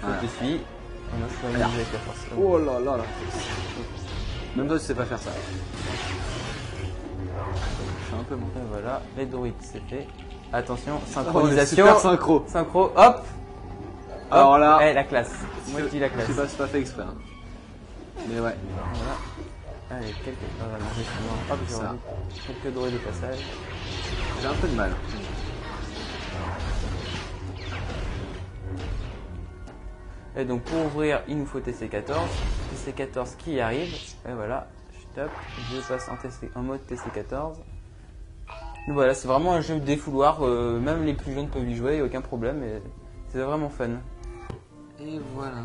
Je Voilà. te suis. On a choisi Regarde. avec la force. Oh là là là. Même toi, tu sais pas faire ça. Je suis un peu monté. Voilà, les droïdes c'est fait. Attention, Oh, synchronisation. super synchro. Synchro, hop Alors là- Eh, la classe. Moi je dis la Je classe. sais pas, c'est pas fait exprès. hein. Mais ouais. Voilà. Allez, quelques. Va manger sinon. Hop, j'ai rendu quelques droïdes au passage. J'ai un peu de mal. Et donc pour ouvrir, il nous faut TC14. TC14 qui arrive. Et voilà, je tape, je passe en, TC, en mode TC14. Donc voilà, c'est vraiment un jeu défouloir. euh, même les plus jeunes peuvent y jouer, y a aucun problème. Et c'est vraiment fun. Et voilà.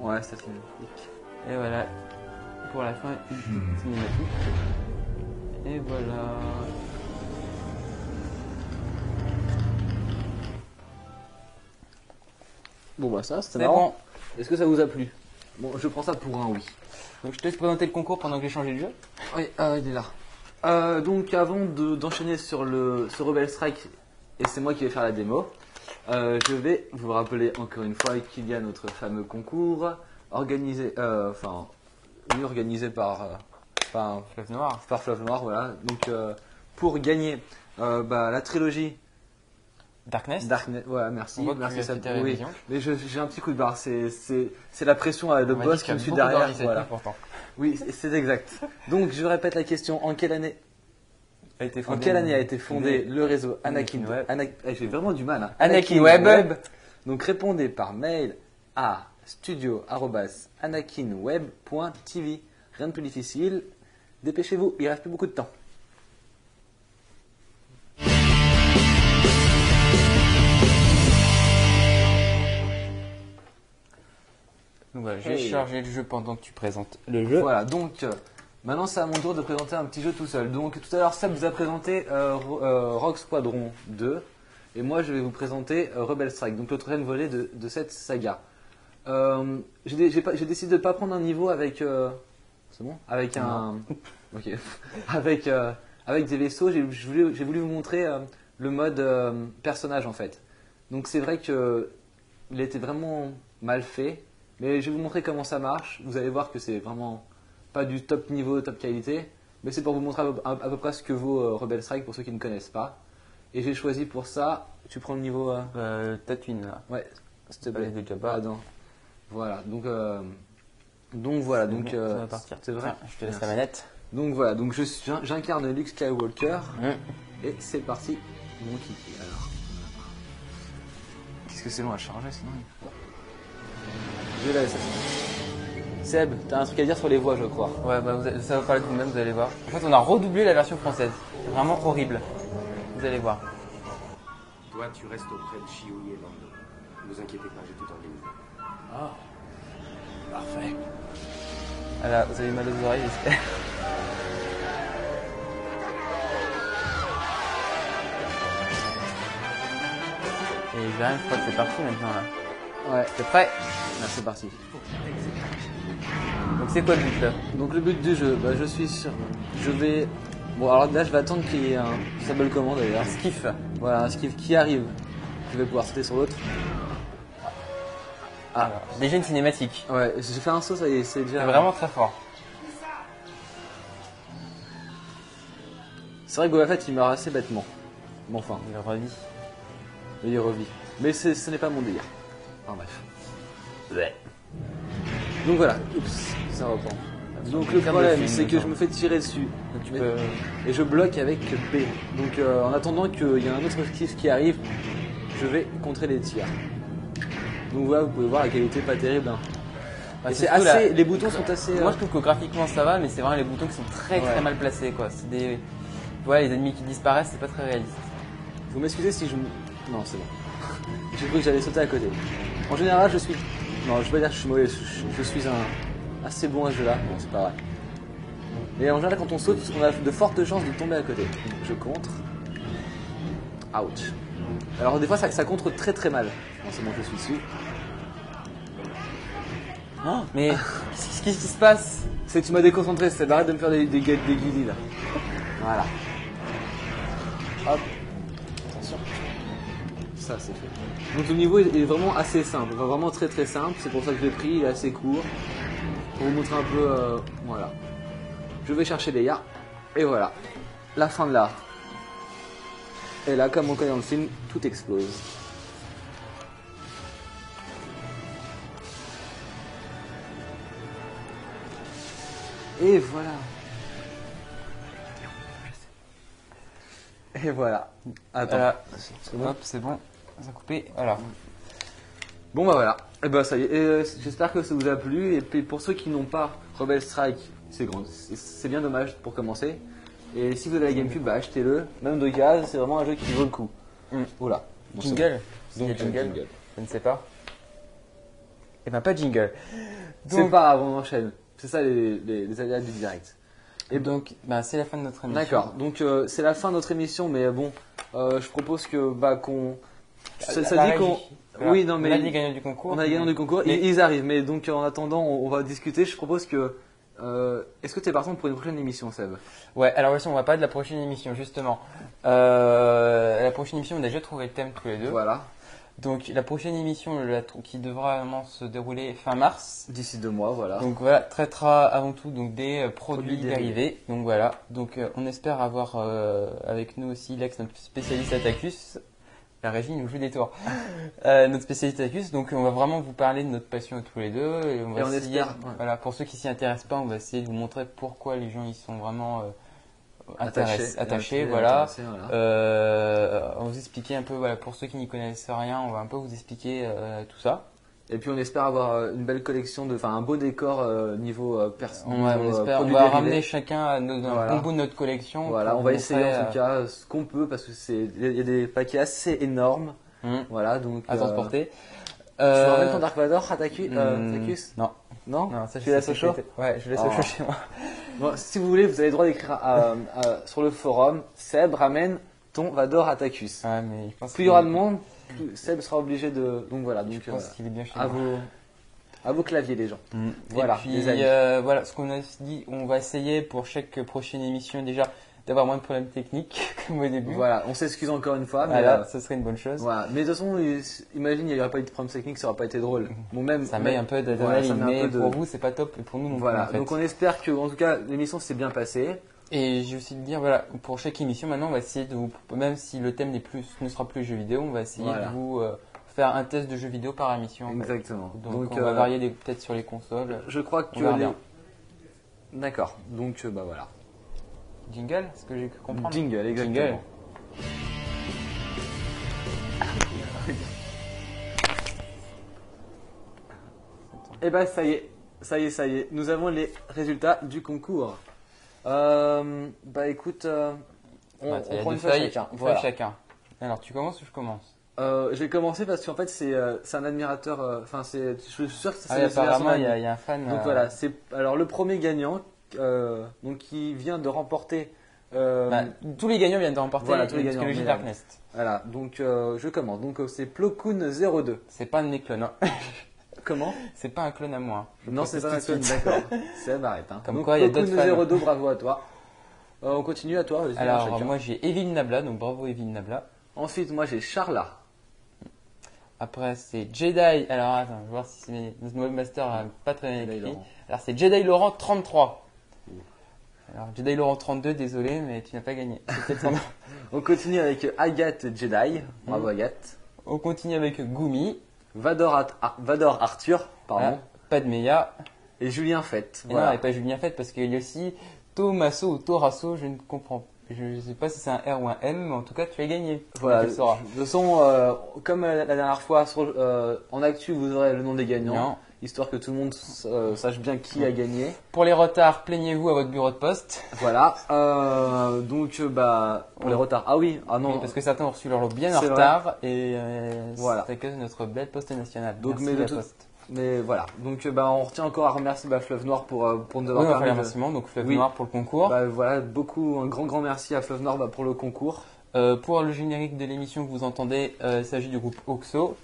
Ouais, ça c'est magnifique. Et voilà, pour la fin, une petite cinématique. Et voilà. Bon bah ça, c'était C'est marrant. bon. Est-ce que ça vous a plu? Bon, je prends ça pour un oui. Donc je te laisse présenter le concours pendant que j'ai changé de jeu. Oui, ah, il est là. Euh, donc avant de- d'enchaîner sur le sur Rebel Strike, et c'est moi qui vais faire la démo, euh, je vais vous rappeler encore une fois qu'il y a notre fameux concours organisé, euh, enfin, oui, organisé par, par Fleuve Noir. par Fleuve Noir, voilà. Donc pour gagner bah, la trilogie Darkness. Darknet, ouais, merci. Merci ça. oui. Mais j'ai un petit coup de barre, c'est la pression à le boss qui me suit derrière, voilà. pourtant. Oui, c'est- exact. Donc je répète la question en quelle année A été En fondé- quelle année a été fondé le réseau Anakin, Anakin Web. Ana- eh, J'ai vraiment du mal. hein. Anakin Web. Donc répondez par mail à studio@anakinweb.tv. Rien de plus difficile. Dépêchez-vous, il reste plus beaucoup de temps. Donc voilà, j'ai Hey. chargé le jeu pendant que tu présentes le jeu. Voilà, donc euh, maintenant c'est à mon tour de présenter un petit jeu tout seul. Donc tout à l'heure Seb vous a présenté euh, euh, Rock Squadron 2 et moi je vais vous présenter euh, Rebel Strike, donc le troisième volet de, de cette saga. Euh, j'ai décidé de ne pas prendre un niveau avec... euh, c'est bon? Avec un... Ok. avec, euh, avec des vaisseaux, j'ai j'ai voulu vous montrer euh, le mode euh, personnage en fait. Donc c'est vrai que il était vraiment mal fait, mais je vais vous montrer comment ça marche. Vous allez voir que c'est vraiment pas du top niveau, top qualité, mais c'est pour vous montrer à peu, près ce que vaut euh, Rebel Strike pour ceux qui ne connaissent pas. Et j'ai choisi pour ça, tu prends le niveau... euh, Euh, Tatooine là. Ouais, s'il te plaît. Pardon. Voilà, donc... euh, donc voilà, donc... bon, euh, ça va partir. C'est vrai je te laisse Merci. la manette. Donc voilà, donc je suis- j'in- j'incarne Luke Skywalker Mmh. et c'est parti, mon kiki. Alors, qu'est-ce que c'est long à charger sinon Je laisse. Seb, t'as un truc à dire sur les voix, je crois. Ouais, bah, vous allez- ça va parler de vous-même, vous allez voir. En fait, on a redoublé la version française. C'est vraiment horrible. Vous allez voir. Toi, tu restes auprès de Shiui et Lando. Ne vous inquiétez pas, j'ai tout organisé. Ah. Parfait. Voilà, vous avez mal aux oreilles, j'espère. Et Jérémy, je crois que c'est parti maintenant là. Ouais. T'es prêt? C'est parti. Donc c'est quoi le but là? Donc le but du jeu, bah, je suis sur... Je vais... Bon alors là je vais attendre qu'il y ait un... Ça s'appelle comment d'ailleurs? Skiff. Voilà, un skiff qui arrive. Je vais pouvoir sauter sur l'autre. Ah, Déjà une cinématique. ouais, j'ai fait un saut, ça y est, c'est déjà... C'est vraiment très fort. C'est vrai que Boba Fett il meurt assez bêtement. Bon enfin, Il revit. il revit. Mais ce n'est pas mon délire. Enfin bref. Ouais. Donc voilà, oups, ça reprend. Donc le problème c'est que je me fais tirer dessus. Donc tu Mais- peux... Et je bloque avec B. Donc euh, en attendant qu'il y ait un autre skiff qui arrive, je vais contrer les tirs. Donc voilà, vous pouvez voir la qualité pas terrible. hein. Bah, c'est assez, la- les boutons sont assez. Moi euh, je trouve que graphiquement ça va, mais c'est vraiment les boutons qui sont très très mal placés quoi. C'est des... Ouais, les ennemis qui disparaissent, c'est pas très réaliste. Vous m'excusez si je. Non, c'est bon. J'ai cru que j'allais sauter à côté. En général, je suis. Non, je vais pas dire que je suis mauvais, je, suis un assez bon à ce jeu-là. Bon, c'est pas vrai. Et en général, quand on saute, on a de fortes chances de tomber à côté. Je contre. Ouch. Alors, des fois, ça, ça contre très très mal. Non, c'est bon, je suis dessus. Oh, mais qu'est-ce qui se passe? C'est que tu m'as déconcentré, c'est arrête de me faire des, des, des guillis là. Voilà. Hop. Ça c'est fait. Donc le niveau est vraiment assez simple, vraiment très très simple. C'est pour ça que l'ai pris, il est assez court. Pour vous montrer un peu, euh, voilà. Je vais chercher les yards. Et voilà. La fin de l'art. Et là, comme on connaît dans le film, tout explose. Et voilà. Et voilà. Attends. Hop, c'est bon. Ça a coupé. Voilà. Bon bah voilà. Et bah ça y est. Euh, J'espère que ça vous a plu. Et puis pour ceux qui n'ont pas Rebel Strike, c'est grand. C'est bien dommage pour commencer. Et si vous avez la GameCube, bah achetez-le. Même de gaz, c'est vraiment un jeu qui vaut le coup. Mm. Voilà. Bon, Jingle bon. Donc, jingle. jingle. Je ne sais pas. Et ben pas jingle. C'est pas grave, on enchaîne. C'est ça les, les, les aléas du direct. Et donc, bah, c'est la fin de notre émission. D'accord. Donc euh, c'est la fin de notre émission, mais euh, bon, euh, je propose que bah qu'on. Ça, dit qu'on. Voilà. Oui, non mais. On a dit gagnant du concours. On a gagné du concours. Mais- Ils, ils arrivent, mais donc en attendant, on, on va discuter. Je propose que. euh, Est-ce que tu es partant pour une prochaine émission, Seb? Ouais, alors aussi, on va pas de la prochaine émission, justement. Euh, la prochaine émission, on a déjà trouvé le thème tous les deux. Voilà. Donc, la prochaine émission, la- qui devra vraiment se dérouler fin mars. D'ici deux mois, voilà. Donc voilà, traitera avant tout donc des euh, produits, Produits dérivés. Donc voilà, donc on espère avoir avec nous aussi Lex, notre spécialiste Atacus. La régie nous joue des tours. Euh, notre spécialiste Atacus. Donc on va vraiment vous parler de notre passion tous les deux. Et on va Et on essayer, espère, ouais. voilà, pour ceux qui s'y intéressent pas, on va essayer de vous montrer pourquoi les gens ils sont vraiment euh, Attachés, attachés, voilà. Euh, on va vous expliquer un peu, voilà, pour ceux qui n'y connaissent rien, on va un peu vous expliquer euh, tout ça. Et puis on espère avoir euh, une belle collection de, enfin un beau décor euh, niveau euh, perso. On, va- on niveau, espère, on produits va dérivés. ramener chacun un Voilà. bout de notre collection. Voilà, on va essayer en tout cas ce qu'on peut parce que c'est, il y a des paquets assez énormes. hum, Voilà, donc. à transporter. Tu Euh, me ramènes ton Dark Vador, Ataku- euh, hum, Non, Non non, ça Tu je laisses au chaud Ouais, je laisse Oh. au chaud chez moi. Bon, si vous voulez, vous avez le droit d'écrire sur le forum Seb ramène ton Vador Atacus. Ouais, mais je pense Plus il y aura de monde, Seb sera obligé de. Donc voilà, donc Je pense euh, qu'il est bien chez à moi. vos à vos claviers les gens. Mm. Voilà, Et puis, les amis. euh, voilà, ce qu'on a dit, on va essayer pour chaque prochaine émission déjà d'avoir moins de problèmes techniques comme au début. Voilà, on s'excuse encore une fois, mais Voilà, euh, ça serait une bonne chose. voilà. Mais de toute façon, imagine il n'y aurait pas eu de problème technique, ça aurait pas été drôle. Bon même Ça met un peu voilà, d'adrénaline, un mais de- pour vous c'est pas top et pour nous non Voilà, en fait. donc on espère que en tout cas l'émission s'est bien passée. Et j'ai aussi de dire, voilà, pour chaque émission, maintenant, on va essayer de vous, même si le thème n'est plus, ne sera plus jeux vidéo, on va essayer Voilà. de vous euh, faire un test de jeux vidéo par émission. Exactement. Donc, Donc, on va euh, varier peut-être sur les consoles. Je crois que verra les- bien. D'accord. Donc euh, bah voilà. Jingle, ce que j'ai comprendre? Jingle, exactement. Jingle. Et bah ça y est, Ça y est, ça y est. Nous avons les résultats du concours. Euh, bah écoute, euh, on, Ouais, prend une feuille chacun. Voilà. chacun. Alors, tu commences ou je commence? Euh, je vais commencer parce qu'en fait c'est euh, un admirateur. euh, Enfin c'est, je suis sûr que c'est Ah c'est- c'est apparemment, il y a- y un fan, Donc voilà, c'est alors le premier gagnant, donc qui vient de remporter. Bah, tous les gagnants viennent de remporter Voilà, tous les gagnants. mais. Voilà, donc je commence. Donc c'est Plocoon 02. C'est pas un clones. Comment C'est pas un clone à moi. Je Non, c'est pas un clone, d'accord. C'est arrête. Hein. Comme donc, quoi, il y a d'autres fans. 02, bravo à toi. Euh, on continue à toi. Alors, moi j'ai Evil Nabla, donc bravo Evil Nabla. Ensuite, moi j'ai Charla. Après, c'est Jedi. Alors, attends, je vais voir si c'est mes- notre webmaster a pas très bien écrit. Alors, c'est Jedi Laurent 33. Alors, Jedi Laurent 32, désolé, mais tu n'as pas gagné. On continue avec Agathe Jedi. Bravo Mm. Agathe. On continue avec Gumi. Vador, Ar- Vador Arthur, pardon. Padmeya. Et Julien Fett. Et Voilà. non, et pas Julien Fett, parce qu'il y a aussi Tomaso ou Torasso, je ne comprends. Je ne sais pas si c'est un R ou un M, mais en tout cas, tu as gagné. Voilà, Tu le sauras. de toute façon, euh, comme la la dernière fois, sur, euh, en actu, vous aurez le nom des gagnants, Non. Histoire que tout le monde euh, sache bien qui a gagné. Pour les retards, plaignez-vous à votre bureau de poste. Voilà, euh, donc euh, bah, pour les retards, ah oui, ah non, Oui, parce que certains ont reçu leur lot bien en vrai. retard et euh, Voilà. cause de notre belle poste nationale. Donc, Merci mais de la tout- poste. mais voilà, donc bah, on retient encore à remercier bah, Fleuve Noir pour, euh, pour nous Oui, avoir faire permis remerciements, donc Fleuve Oui. Noir pour le concours. Bah, voilà, beaucoup, un grand grand merci à Fleuve Noir bah, pour le concours. Euh, pour le générique de l'émission que vous entendez, euh, il s'agit du groupe Oxo,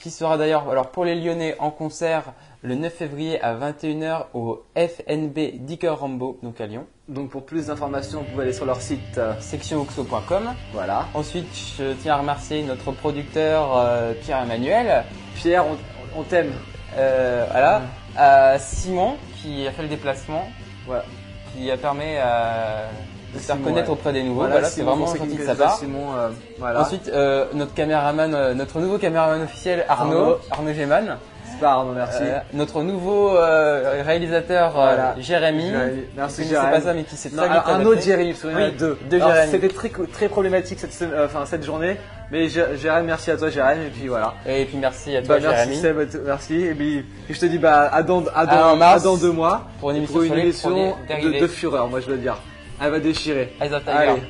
qui sera d'ailleurs, alors pour les Lyonnais, en concert le 9 février à 21h au FNB Dicker Rambo, donc à Lyon. Donc pour plus d'informations, vous pouvez aller sur leur site euh, sectionoxo.com. Voilà. Ensuite, je tiens à remercier notre producteur euh, Pierre-Emmanuel. Pierre, on, on t'aime. Euh, voilà. À Simon qui a fait le déplacement. Voilà. Qui a permis à de se faire connaître ouais. auprès des nouveaux. Voilà, Voilà, c'est vraiment gentil de sa part. Simon, euh, voilà. Ensuite, euh, notre caméraman, euh, notre nouveau caméraman officiel Arnaud, Arnaud. Arnaud Géman. C'est pas Arnaud, merci. Euh, notre nouveau euh, réalisateur euh, Voilà. Jérémy. Merci Jérémy. sait pas ça, mais qui s'est très adapté. autre Jérémy, parce qu'il Oui, deux. deux. C'était très, très problématique cette, enfin, cette journée, mais Jé- Jérémy, merci à toi Jérémy, et puis voilà. Et puis merci à toi Bah, merci Jérémy. Seb, t- merci, et puis je te dis bah à dans, à dans, Ah, en mars, à dans deux mois pour une émission pour une sur les émission produits de, de fureur, moi je veux dire. Elle va déchirer. Eyes of Tiger. Allez,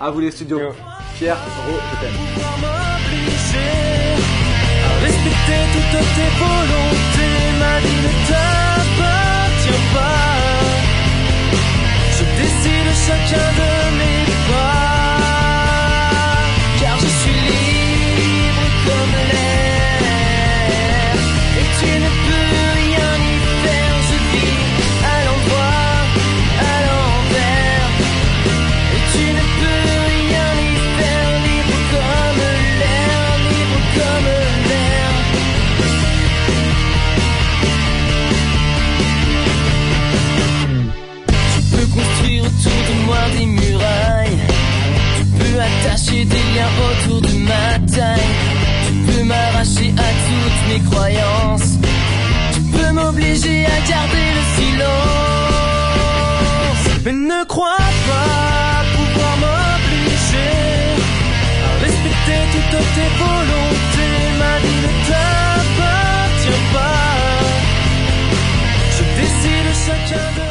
à vous les studios. Pierre, Ro, je t'aime. Respecter toutes tes volontés, ma vie ne t'appartient pas. Je décide chacun de mes des liens autour de ma taille. Tu peux m'arracher à toutes mes croyances. Tu peux m'obliger à garder le silence. Mais ne crois pas pouvoir m'obliger à respecter toutes tes volontés. Ma vie ne t'appartient pas. Je décide chacun de